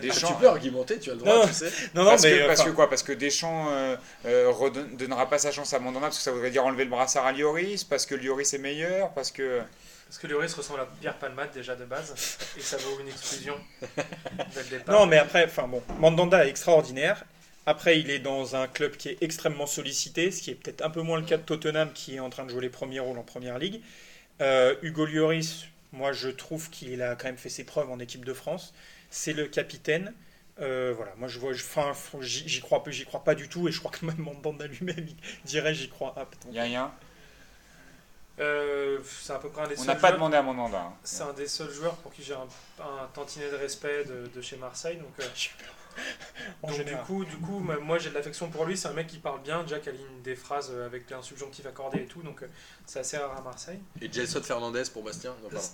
Deschamps, Tu peux argumenter, tu as le droit, Non. tu sais. Non, non, parce, mais. que, parce enfin, que quoi? Parce que Deschamps euh, euh, redonne- donnera pas sa chance à Mandanda parce que ça voudrait dire enlever le brassard à Lloris, parce que Lloris est meilleur, parce que. Parce que Lloris ressemble à Pierre Palmade déjà de base, et ça vaut une exclusion dès le départ. Non, mais après, enfin bon, Mandanda est extraordinaire. Après, il est dans un club qui est extrêmement sollicité, ce qui est peut-être un peu moins le cas de Tottenham, qui est en train de jouer les premiers rôles en première ligue. Euh, Hugo Lloris, moi, je trouve qu'il a quand même fait ses preuves en équipe de France. C'est le capitaine. Euh, voilà, moi, je vois, je- enfin, j'y j'y crois, pas- j'y crois pas du tout, et je crois que même Mandanda lui-même il dirait j'y crois. Ah, putain. Y a rien. Euh, c'est à peu près un des On n'a pas joueurs- demandé à Mandanda. hein. C'est un des seuls joueurs pour qui j'ai un, un tantinet de respect de, de chez Marseille. Donc, euh, En donc du coup, du coup, même moi j'ai de l'affection pour lui. C'est un mec qui parle bien, qui aligne des phrases euh, avec un subjonctif accordé et tout. Donc euh, c'est assez rare à Marseille. Et Gelson Fernandez pour Bastien. Non.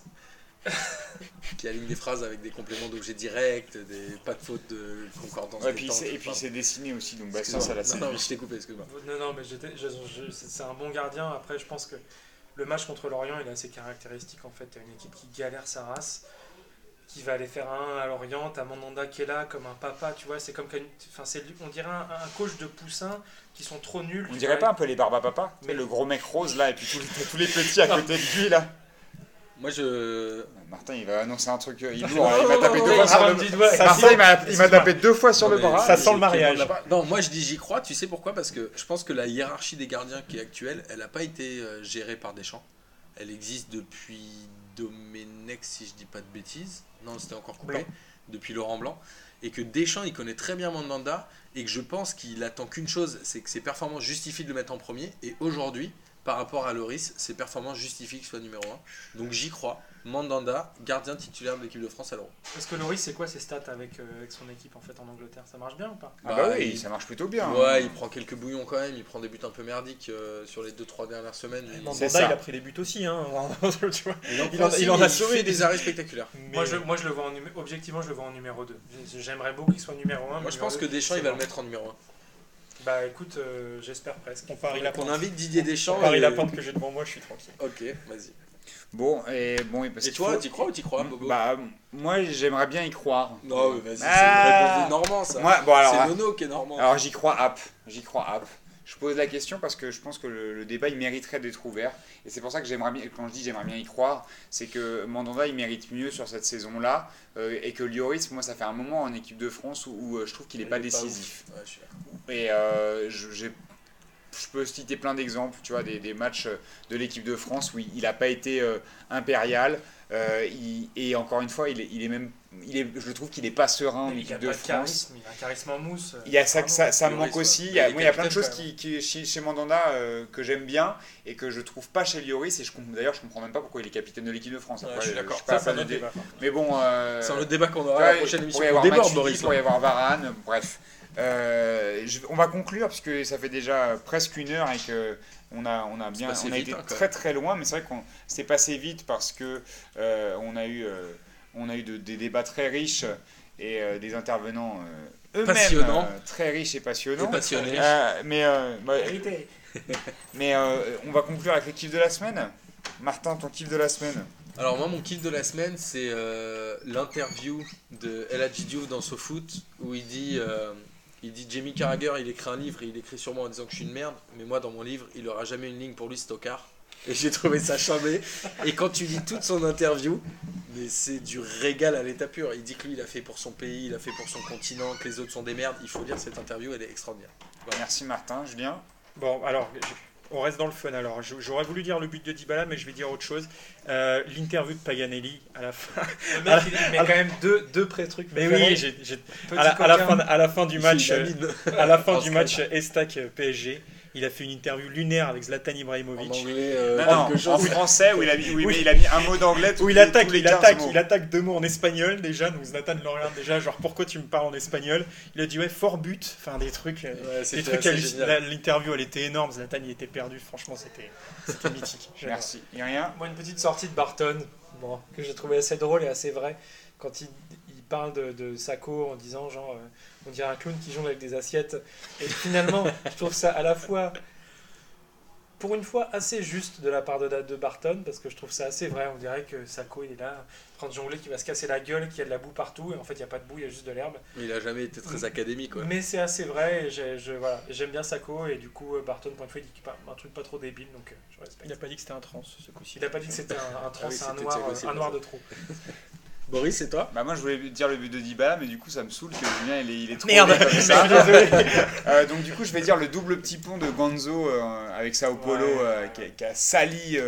qui aligne des phrases avec des compléments d'objets directs, des pas de faute de concordance. Ouais, des puis temps, c'est- et puis c'est dessiné aussi, donc Bastien, ça Excuse-moi. l'a Non, non, je t'ai coupé, excuse-moi. Non, non, mais c'est un bon gardien. Après, je pense que le match contre Lorient, il a ses caractéristiques. En fait, t'as une équipe qui galère sa race, qui va aller faire un 1 à Lorient. T'as Mandanda qui est là comme un papa, tu vois. C'est comme, enfin, c'est, on dirait un, un coach de poussins qui sont trop nuls. On dirait vois. pas un peu les barbes à papa Mais- Le gros mec rose là, et puis tous les, tous les petits à côté de lui là. Moi, je. Martin, il va annoncer un truc. Il, lourd, là, il m'a tapé deux fois sur le Martin, il m'a- tapé deux fois sur bras. Ça sent le mariage. Non, moi je dis j'y crois, tu sais pourquoi? Parce que je pense que la hiérarchie des gardiens qui est actuelle, elle n'a pas été euh, gérée par Deschamps. elle existe depuis Domenech, si je dis pas de bêtises. Non, c'était encore coupé. Blanc. Depuis Laurent Blanc. Et que Deschamps, il connaît très bien Mandanda. Et que je pense qu'il attend qu'une chose, c'est que ses performances justifient de le mettre en premier. Et aujourd'hui, par rapport à Loris, ses performances justifient qu'il soit numéro 1. Donc j'y crois. Mandanda, gardien titulaire de l'équipe de France à l'Euro. Parce que Loris, c'est quoi ses stats avec, euh, avec son équipe en fait en Angleterre? Ça marche bien ou pas? Ah bah, Bah, oui, il- ça marche plutôt bien. hein. Ouais, il prend quelques bouillons quand même. Il prend des buts un peu merdiques euh, sur les 2-3 dernières semaines. Mandanda, ça. il a pris des buts aussi. Hein. tu vois. Il en, Il en- aussi, il en a sauvé fait des- arrêts spectaculaires. moi, je, moi, je le vois en numé- objectivement, je le vois en numéro 2. J'aimerais beaucoup qu'il soit numéro 1. Moi, je pense que Deschamps, il va le mettre en numéro 1. Bah écoute, euh, j'espère presque. On parie la On pente. invite Didier Deschamps. On parie et- la pente que j'ai devant moi, je suis tranquille. Ok, vas-y. Bon, et bon, et parce Et toi, faut- t'y crois ou t'y crois, Bobo Bah, moi, j'aimerais bien y croire. Non, mais vas-y, c'est Ah. une réponse de Normand, ça. Moi, bon, alors, c'est Nono qui est Normand. Alors j'y crois app, j'y crois app. Je pose la question parce que je pense que le, le débat il mériterait d'être ouvert et c'est pour ça que j'aimerais bien, quand je dis j'aimerais bien y croire, c'est que Mandanda il mérite mieux sur cette saison-là euh, et que Lloris, moi ça fait un moment en équipe de France où, où, euh, je trouve qu'il n'est pas pas décisif. Ouais, je suis. Et euh, j'ai- je peux citer plein d'exemples, tu vois, des, des matchs de l'équipe de France où il n'a pas été euh, impérial. euh, il- et encore une fois, il est, il est même, il est, je trouve qu'il n'est pas serein en équipe de de France. charisme, il a un charisme en mousse. Il y a ça, que ça, ça me manque ouais. aussi. Il y Il a, moi, il y a plein de choses qui, qui- chez, chez Mandanda euh, que j'aime bien et que je trouve pas chez Lloris. Et je comprends- d'ailleurs, je comprends même pas pourquoi il est capitaine de l'équipe de France. Ouais, Après, je suis d'accord. suis pas Ça, c'est un autre dé- débat. Mais bon. euh, C'est un autre débat qu'on aura à la prochaine il émission. pourrait y avoir Varane. Bref. Euh, je- on va conclure parce que ça fait déjà presque une heure et que on a, on a bien, on a vite, été hein, très très loin, mais c'est vrai qu'on s'est passé vite parce que euh, on a eu, euh, on a eu de- des débats très riches et des intervenants eux-mêmes Passionnants. très riches et passionnants. Et passionnés. Mais bah, mais on va conclure avec le kiff de la semaine. Martin, ton kiff de la semaine Alors moi mon kiff de la semaine c'est l'interview de El Hadji Diouf dans SoFoot où il dit il dit Jamie Carragher il écrit un livre et il écrit sûrement en disant que je suis une merde mais moi dans mon livre il aura jamais une ligne pour lui Stockard et j'ai trouvé ça chambé et quand tu lis toute son interview mais c'est du régal à l'état pur. Il dit que lui il a fait pour son pays il a fait pour son continent que les autres sont des merdes. Il faut lire cette interview elle est extraordinaire. Merci Martin, Julien? Bon, alors, on reste dans le fun. Alors, j'aurais voulu dire le but de Dybala, mais je vais dire autre chose. Euh, L'interview de Paganelli à la fin. Le mec, il, met quand même deux, deux pré-trucs. Mais oui, à, la, à la coquin. fin, à la fin du match, euh, à la fin En du match Estac euh, PSG, il a fait une interview lunaire avec Zlatan en Ibrahimovic. anglais euh, Non, non, quelque en français où il a mis, oui, Oui. mais il a mis un mot d'anglais. Où il les- attaque, il 15 attaque, mots. il attaque deux mots en espagnol déjà, donc Zlatan le regarde déjà, genre pourquoi tu me parles en espagnol? Il a dit ouais, fort but, enfin des trucs, euh, Ouais, des trucs L'interview elle était énorme, Zlatan il était perdu, franchement c'était c'était mythique. Merci. Il y a rien Moi, une petite sortie de Barton, bon, que j'ai trouvé assez drôle et assez vrai, quand il parle de, de Sako en disant, genre, euh, on dirait un clown qui jongle avec des assiettes. Et finalement, je trouve ça à la fois, pour une fois, assez juste de la part de, de Barton, parce que je trouve ça assez vrai. On dirait que Sako, il est là, en train de jongler, qu'il va se casser la gueule, qu'il y a de la boue partout, et en fait, il n'y a pas de boue, il y a juste de l'herbe. Mais il a jamais été très académique. Ouais. Mais c'est assez vrai, et j'ai- je, voilà, j'aime bien Sako, et du coup, euh, Barton, pour une fois, il dit un truc pas trop débile, donc euh, je respecte. Il a pas dit que c'était un trans ce coup-ci. Il a pas dit que c'était un, un trans, Ah oui, c'est un noir, un noir de trop. Boris, c'est toi Bah moi je voulais dire le but de Dybala mais du coup ça me saoule que Julien il est, il est trop Merde, comme ça. Euh, donc du coup je vais dire le double petit pont de Gonzo euh, avec Sao Paulo Ouais, euh, qui, a, qui a sali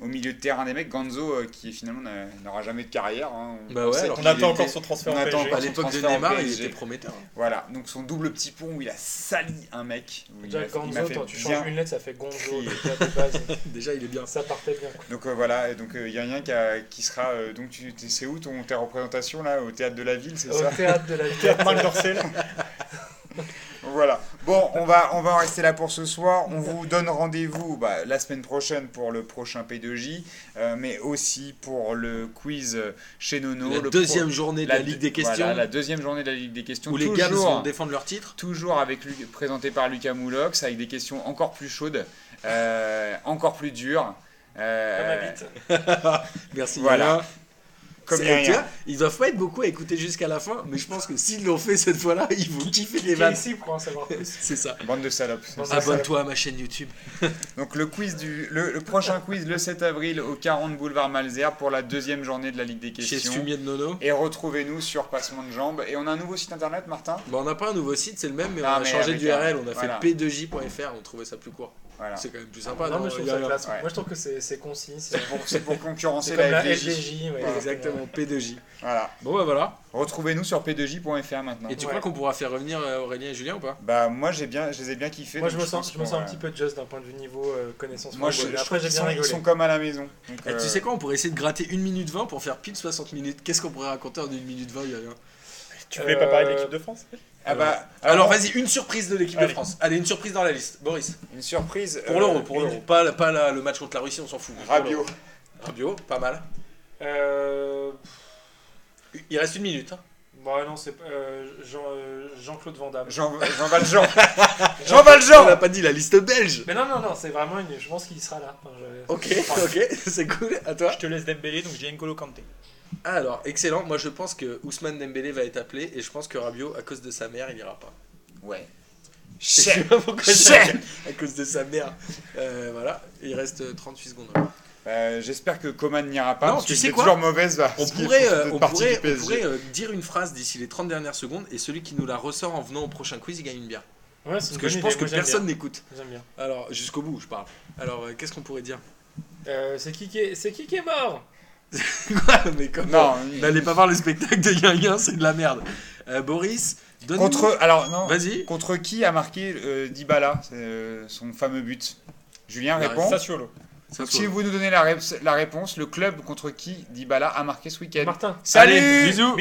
au milieu de terrain des mecs. Gonzo euh, qui finalement n'a- n'aura jamais de carrière. hein. Bah ouais, alors On attend était- encore son transfert on au attend PSG. encore À l'époque de Neymar, il était prometteur. Voilà, donc son double petit pont où il a sali un mec. où Déjà, il m'a Gonzo, fait toi, tu changes une lettre, ça fait Gonzo. déjà, de base. Déjà, il est bien. ça partait bien. quoi. Donc euh, voilà, et donc il y a rien qui, a- qui sera. euh, donc tu t'es- c'est où ton tes représentations là au théâtre de la ville, c'est ça? Au théâtre de la Théâtre Marc. Voilà. Bon, on va, on va en rester là pour ce soir. On vous donne rendez-vous bah, la semaine prochaine pour le prochain P2J, euh, mais aussi pour le quiz chez Nono. La le deuxième pro- journée de la, Ligue des questions, Voilà, la deuxième journée de la Ligue des questions. où les gars toujours, vont défendre leur titre. toujours avec Lu- présenté par Lucas Moulox, avec des questions encore plus chaudes, euh, encore plus dures. euh, Comme. Merci. Voilà. Comme il y a rien. ils doivent pas être beaucoup à écouter jusqu'à la fin, mais je pense que s'ils l'ont fait cette fois-là, ils vont kiffer les vannes. ici pour en savoir plus C'est ça. Bande de salopes. Abonne-toi à ma chaîne YouTube. Donc le quiz du le, le prochain quiz le 7 avril au 40 boulevard Malzerbe pour la deuxième journée de la Ligue des Chez questions. Fumier de Nono. Et retrouvez-nous sur Passement de Jambes. Et on a un nouveau site internet, Martin? Bon, on n'a pas un nouveau site, c'est le même, mais Ah, on a mais changé d'URL. On a voilà. fait p2j.fr, on trouvait ça plus court. Voilà. C'est quand même plus sympa. non, non, mais je trouve ça classe. ouais. Moi, je trouve que c'est c'est concis. C'est Pour- C'est pour concurrencer c'est la comme la FDJ. LDJ. ouais. Exactement, P2J. Voilà. Bon bah voilà. Retrouvez-nous sur p2j.fr maintenant. Et tu Ouais. crois qu'on pourra faire revenir euh, Aurélien et Julien ou pas? Bah moi j'ai bien, je les ai bien kiffés. Moi, je me sens, je me sens un va- petit peu just d'un point de vue niveau euh, connaissance. Moi je, football. je Après, j'ai bien rigolé. ils sont comme à la maison. Donc, euh, Tu sais quoi, on pourrait essayer de gratter 1 minute 20 pour faire pile 60 minutes. Qu'est-ce qu'on pourrait raconter en 1 minute 20 Julien Tu voulais pas parler de Euh, l'équipe de France Ah bah Alors vas-y, une surprise de l'équipe de. France. Allez, une surprise dans la liste. Boris. Une surprise. Pour euh, l'euro, pour une- l'euro. Pas, pas la- le match contre la Russie, on s'en fout. Pour Rabiot. Rabiot, pas mal. Euh, Il reste une minute. hein. Bon, non, c'est euh, Jean, euh, Jean-Claude Van Damme. Jean, Jean Valjean. Jean On n'a Valjean. pas dit la liste belge. Mais non, non, non, c'est vraiment une. Je pense qu'il sera là. Enfin, je- Ok, ok, c'est cool. À toi. Je te laisse Dembélé, donc j'ai N'Golo Kanté. Alors, excellent. Moi, je pense que Ousmane Dembélé va être appelé et je pense que Rabiot, à cause de sa mère, il ira pas. Ouais. Je sais Chef. pas pourquoi Chef. à cause de sa mère. Euh, voilà, il reste euh, 38 secondes. Euh, J'espère que Coman n'ira pas. Non, parce tu que sais c'est quoi toujours mauvaise. bah, On pourrait, euh, on pourrait, on pourrait euh, dire une phrase d'ici les 30 dernières secondes et celui qui nous la ressort en venant au prochain quiz, il gagne une bière. Ouais, c'est Parce une que je pense idée. que Moi, personne n'écoute. J'aime bien. Alors, jusqu'au bout, je parle. Alors, euh, qu'est-ce qu'on pourrait dire? Euh, c'est qui qui est, c'est qui qui est mort Quoi Mais comment Non. N'allez pas voir le spectacle de Guinguin, c'est de la merde. Euh, Boris, donne Contre alors non. Vas-y. Contre qui a marqué euh, Dybala c'est, euh, son fameux but? Julien répond. Sassuolo. Si vous nous donnez la, rép- la réponse, le club contre qui Dybala a marqué ce week-end? Martin. Salut Allez, bisous.